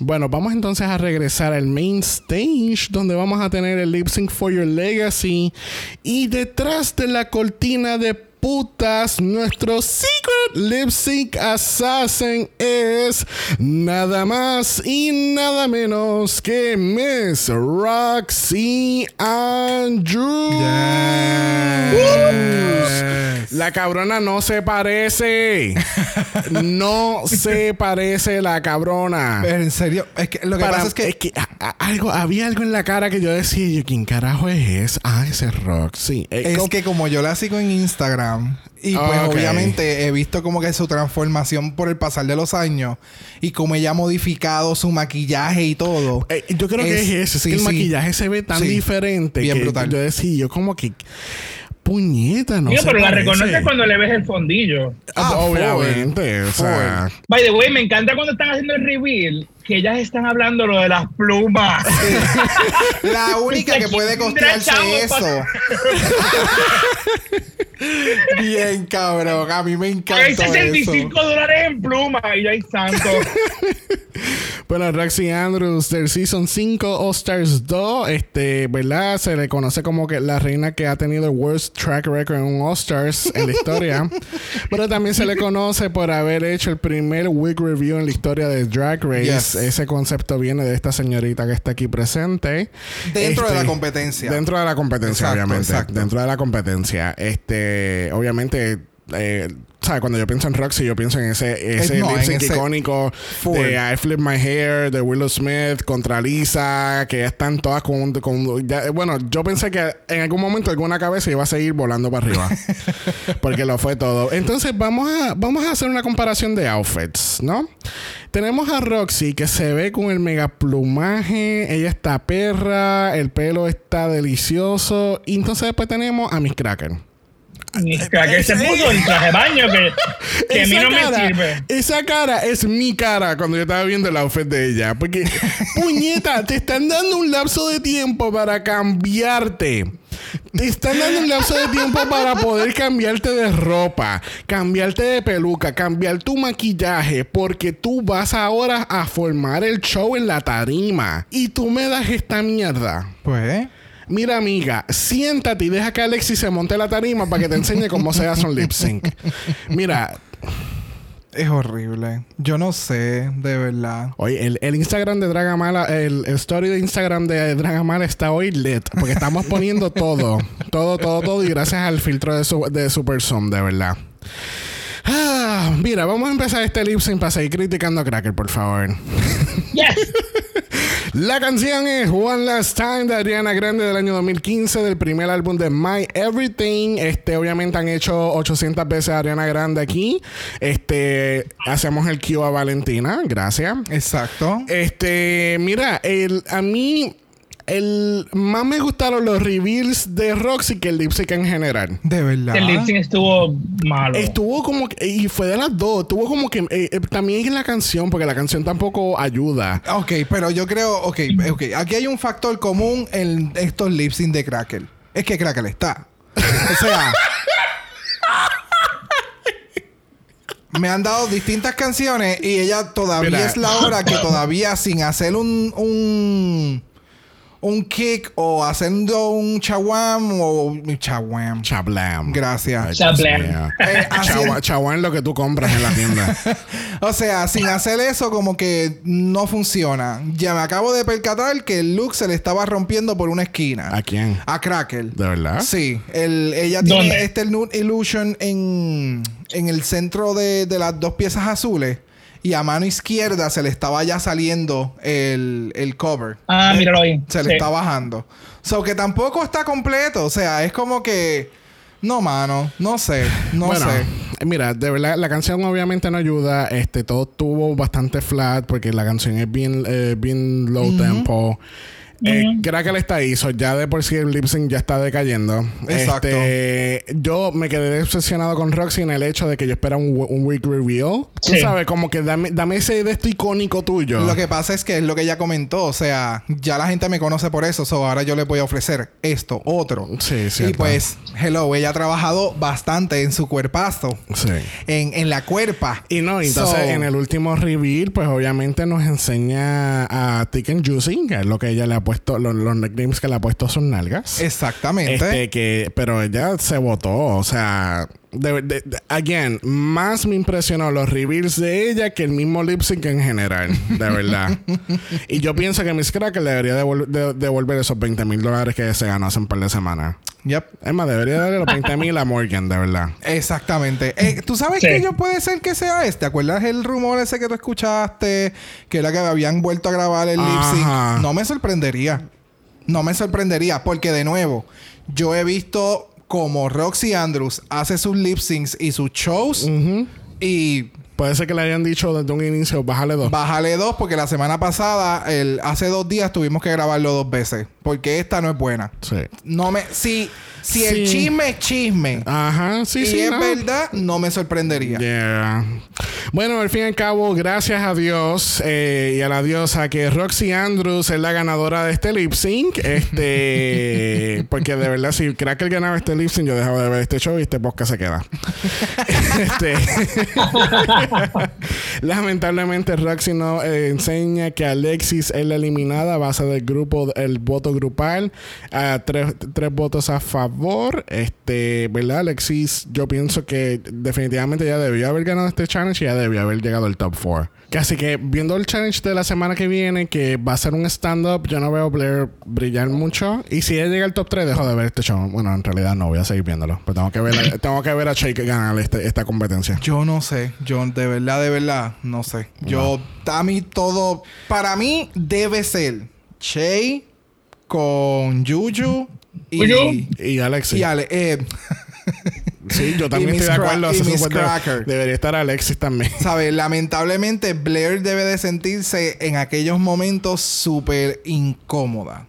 Bueno, vamos entonces a regresar al main stage, donde vamos a tener el lip sync for your legacy. Y detrás de la cortina de putas, nuestro secret lip sync assassin es nada más y nada menos que Miss Roxy Andrews. Yes. La cabrona no se parece. no se parece la cabrona. Pero en serio, es que lo que Para- pasa es que a- a- algo, había algo en la cara que yo decía, yo, ¿quién carajo es? Ah, ese es Roxy. Eh, es como- que como yo la sigo en Instagram y pues Ah, ok. obviamente he visto como que su transformación por el pasar de los años y como ella ha modificado su maquillaje y todo. Eh, yo creo que Es- es eso, es sí, que el sí. maquillaje se ve tan Sí. diferente Bien que brutal. yo decía, yo como que puñeta, no Digo, pero la reconoces cuando le ves el fondillo. Ah, Ah, obviamente, o sea, By the way, me encanta cuando están haciendo el reveal que ellas están hablando lo de las plumas. La única que puede ¿Quién costearse eso. Bien, cabrón. A mí me Hay encanta 65 eso. dólares en plumas y ya hay santo. Bueno, Roxy Andrews del Season 5 All Stars 2, este, ¿verdad? Se le conoce como que la reina que ha tenido el worst track record en un All Stars en la historia. Pero también se le conoce por haber hecho el primer week review en la historia de Drag Race. Yes. Ese concepto viene de esta señorita que está aquí presente. Dentro de Este, la competencia. Dentro de la competencia, Exacto, obviamente. exacto. Dentro de la competencia. Este, obviamente, eh, ¿sabes? Cuando yo pienso en Roxy, yo pienso en ese, ese no, lip en sync ese- icónico Full. de I Flip My Hair, de Willow Smith contra Lisa, que están todas con. con- ya- bueno, yo pensé que en algún momento alguna cabeza iba a seguir volando para arriba. porque lo fue todo. Entonces, vamos a, vamos a hacer una comparación de outfits, ¿no? Tenemos a Roxy que se ve con el mega plumaje, ella está perra, el pelo está delicioso. Y entonces después tenemos a Miss Cracker. Que se puso el traje de baño que, que a mí Esa no me cara- sirve. Esa cara es mi cara cuando yo estaba viendo el outfit de ella. Porque, puñeta, te están dando un lapso de tiempo para cambiarte. Te están dando un lapso de tiempo para poder cambiarte de ropa, cambiarte de peluca, cambiar tu maquillaje, porque tú vas ahora a formar el show en la tarima. Y tú me das esta mierda. Pues, Mira, amiga, siéntate y deja que Alexis se monte la tarima para que te enseñe cómo se hace un lip sync. Mira, es horrible. Yo no sé, de verdad. Oye, el, el Instagram de Dragamala, el, el story de Instagram de Dragamala está hoy lit. Porque estamos poniendo todo. todo, todo, todo. Y gracias al filtro de, su, de Super Zoom, de verdad. Ah, mira, vamos a empezar este lip sync para seguir criticando a Cracker, por favor. Yes. La canción es One Last Time de Ariana Grande del año 2015, del primer álbum de My Everything. Este, obviamente han hecho 800 veces a Ariana Grande aquí. Este, hacemos el cue a Valentina, gracias. Exacto. Este, mira, el, a mí el más me gustaron los reveals de Roxy que el lip sync en general. De verdad. El lip sync estuvo malo. Estuvo como que, y fue de las dos, estuvo como que eh, eh, también en la canción, porque la canción tampoco ayuda. Ok, pero yo creo, ok, ok. Aquí hay un factor común en estos lip sync de Crackle. Es que Crackle está. O sea. me han dado distintas canciones y ella todavía Mira. es la hora que todavía sin hacer un, un un kick o haciendo un chawam o un chawam. Chablam. Gracias. Chablam. Eh, es lo que tú compras en la tienda. O sea, sin hacer eso como que no funciona. Ya me acabo de percatar que el look se le estaba rompiendo por una esquina. ¿A quién? A Crackle. ¿De verdad? Sí, el- ella tiene ¿Dónde? este Nude Illusion en, en el centro de, de las dos piezas azules. Y a mano izquierda se le estaba ya saliendo el, el cover. Ah, Eh, míralo ahí. Se le Sí. está bajando. So que tampoco está completo. O sea, es como que. No, mano. No sé. No bueno, sé. mira, de verdad, la canción obviamente no ayuda. Este, todo estuvo bastante flat porque la canción es bien, eh, bien low tempo. Eh, creo que él está ahí. So, ya de por sí el lip sync ya está decayendo. Exacto. Este, yo me quedé obsesionado con Roxy en el hecho de que yo espero un, un week reveal. Tú Sí. sabes, como que dame, dame ese de esto icónico tuyo. Lo que pasa es que es lo que ella comentó. O sea, ya la gente me conoce por eso. So ahora yo le voy a ofrecer esto, otro. Sí, Y cierto. pues, hello, ella ha trabajado bastante en su cuerpazo. Sí. En, en la cuerpa. Y no, entonces So- en el último reveal, pues obviamente nos enseña a Thick and Juicy, que es lo que ella le ha puesto, los, los nicknames que le ha puesto sus nalgas. Exactamente. Este, que, pero ella se votó, o sea, de, de- de- again, más me impresionó los reveals de ella que el mismo lip sync en general, de verdad. y yo pienso que Miss Cracker debería devol- de- devolver esos 20 mil dólares que se ganó hace un par de semanas. Yep. Es más, debería darle los 20 mil a Morgan, de verdad. Exactamente. Eh, ¿Tú sabes Sí. que yo puede ser que sea este? ¿Te acuerdas el rumor ese que tú escuchaste? Que era que habían vuelto a grabar el lip sync. No me sorprendería. No me sorprendería. Porque de nuevo, yo he visto como Roxy Andrews hace sus lip syncs y sus shows. Y Puede ser que le hayan dicho desde un inicio, bájale dos. bájale dos porque la semana pasada, el, hace dos días tuvimos que grabarlo dos veces. Porque esta no es buena. sí. No me... Si, si el chisme es chisme. Ajá, sí, y sí. es no. verdad, no me sorprendería. Yeah. Bueno, al fin y al cabo, gracias a Dios eh, y a la diosa que Roxy Andrews es la ganadora de este lip sync. Este, porque de verdad, si Cracker ganaba este lip sync, yo dejaba de ver este show y este podcast se queda. este, lamentablemente, Roxy no eh, enseña que Alexis es la eliminada a base del grupo, el voto grupal, a tres, tres votos a favor. Este, ¿verdad, Alexis? Yo pienso que definitivamente ya debió haber ganado este challenge y ya debió haber llegado al top 4. Así que viendo el challenge de la semana que viene, que va a ser un stand-up, yo no veo a Blair brillar mucho. Y si ella llega al top 3, dejo de ver este show. Bueno, en realidad no, voy a seguir viéndolo. Pero tengo que ver, tengo que ver a Shake ganar este- esta competencia. Yo no sé, yo de verdad, de verdad, no sé. Yo, a mí todo, para mí debe ser Che con Juju y, Alexis. y Ale, eh, Sí, yo también estoy de acuerdo. y Miss Cracker. Debería estar Alexis también. ¿sabes? Lamentablemente Blair debe de sentirse en aquellos momentos súper incómoda.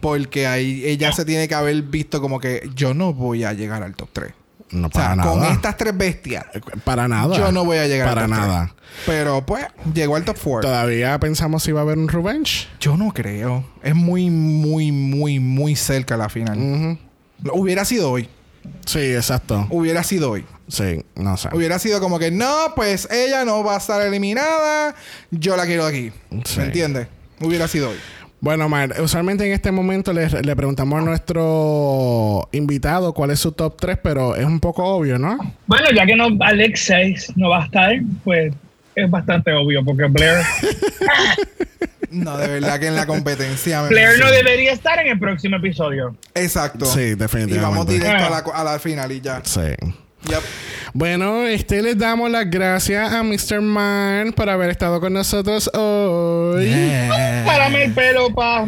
Porque ahí ella se tiene que haber visto como que yo no voy a llegar al top 3. No O sea, para con nada. estas tres bestias, Para nada. yo no voy a llegar Para al top nada. Pero pues, llegó al top 4. Todavía pensamos si va a haber un revenge. Yo no creo. Es muy, muy, muy, muy cerca la final. Ujú. Hubiera sido hoy. Sí, exacto. Hubiera sido hoy. Sí, no sé. Hubiera sido como que no, pues ella no va a estar eliminada. Yo la quiero aquí. Sí. ¿Me entiendes? Hubiera sido hoy. Bueno, Mar, usualmente en este momento le, le preguntamos a nuestro invitado cuál es su top 3, pero es un poco obvio, ¿no? Bueno, ya que no Alexis no va a estar, pues es bastante obvio, porque Blair, No, de verdad que en la competencia. me- Blair no debería estar en el próximo episodio. Exacto. Sí, Y definitivamente. vamos directo a Ah. la, a la final y ya. Sí. Yep. Bueno, este les damos las gracias a Mr. Man por haber estado con nosotros hoy. Párame el pelo, pa.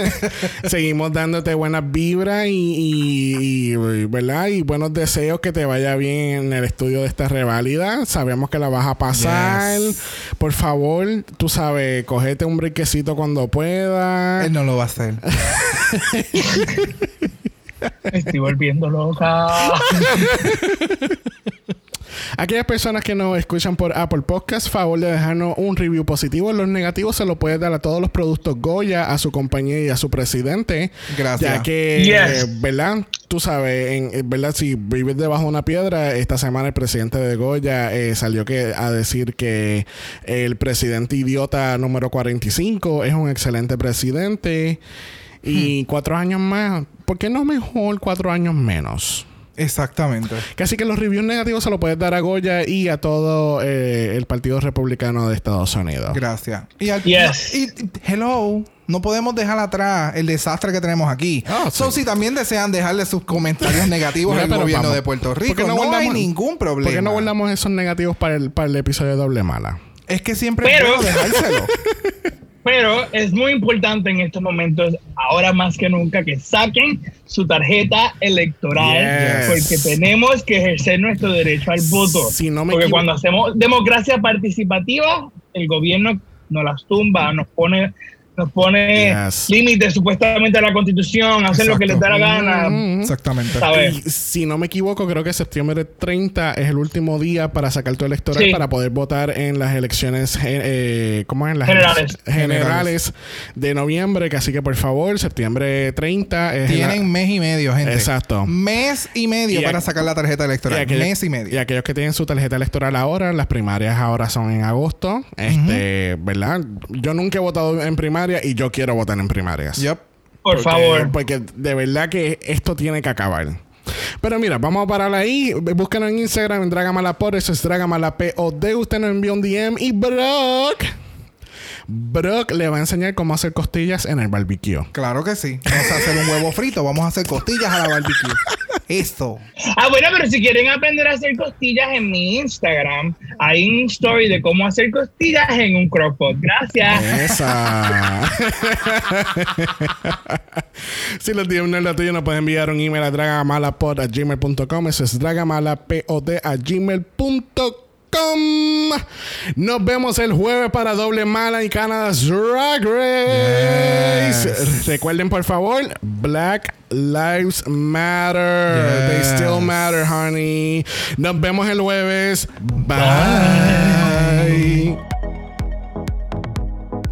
Seguimos dándote buenas vibras y, y- y- ¿verdad? Y buenos deseos que te vaya bien en el estudio de esta reválida. Sabemos que la vas a pasar. Yes. Por favor, tú sabes, cogete un briquecito cuando pueda. Él no lo va a hacer. Me estoy volviendo loca. Aquellas personas que nos escuchan por Apple Podcast, favor de dejarnos un review positivo. Los negativos se los puedes dar a todos los productos Goya, a su compañía y a su presidente. Gracias. Ya que, Yes. eh, ¿verdad? Tú sabes, en, en verdad, si vives debajo de una piedra, esta semana el presidente de Goya eh, salió que, a decir que el presidente idiota número 45 es un excelente presidente. Y cuatro años más, ¿por qué no mejor cuatro años menos? Exactamente. Casi que los reviews negativos se los puedes dar a Goya y a todo eh, el Partido Republicano de Estados Unidos. Gracias. Y, al- Yes. y- y- hello. No podemos dejar atrás el desastre que tenemos aquí. Ah, so, sí. si también desean dejarle sus comentarios negativos Mira, al pero gobierno vamos. de Puerto ¿Por Rico, no, no hay ningún problema. ¿Por qué no guardamos esos negativos para el, para el episodio de Doble Mala? Es que siempre Pero- puedo dejárselo. Pero es muy importante en estos momentos, ahora más que nunca, que saquen su tarjeta electoral, Yes. porque tenemos que ejercer nuestro derecho al voto. Si no me porque cuando hacemos democracia participativa, el gobierno nos las tumba, nos pone nos pone Yes. límites supuestamente a la constitución, hacen lo que les da la gana. Mm. Exactamente. ¿sabes? Y si no me equivoco, creo que septiembre 30 es el último día para sacar tu electoral Sí. para poder votar en las elecciones eh, eh, ¿cómo es? En las Generales. generales de noviembre. Que así que por favor, septiembre 30 es la- Tienen mes y medio, gente. Exacto. Mes y medio Y para sacar la tarjeta electoral. aquellos- mes y medio. Y aquellos que tienen su tarjeta electoral ahora, las primarias ahora son en agosto. Este, ¿verdad? Yo nunca he votado en primaria y yo quiero votar en primarias. Yep. Por Porque- favor. Porque de verdad que esto tiene que acabar. Pero mira, vamos a parar ahí. Búscanos en Instagram en Dragamalapod. Eso es Dragamalapod. Usted nos envió un DM. Y Brock. Brock le va a enseñar cómo hacer costillas en el barbecue. Claro que sí. Vamos a hacer un huevo frito. Vamos a hacer costillas a la barbecue. Esto. Ah, bueno, pero si quieren aprender a hacer costillas en mi Instagram, hay un story de cómo hacer costillas en un crockpot. Gracias. Esa. si los DM no es lo tuyo, nos pueden enviar un email a dragamalapod.gmail.com. Eso es dragamalapod a gmail.com. Nos vemos el jueves para Doble Mala y Canada's Drag Race. Yes. Recuerden, por favor, Black Lives Matter. They still matter, honey. Nos vemos el jueves. Bye.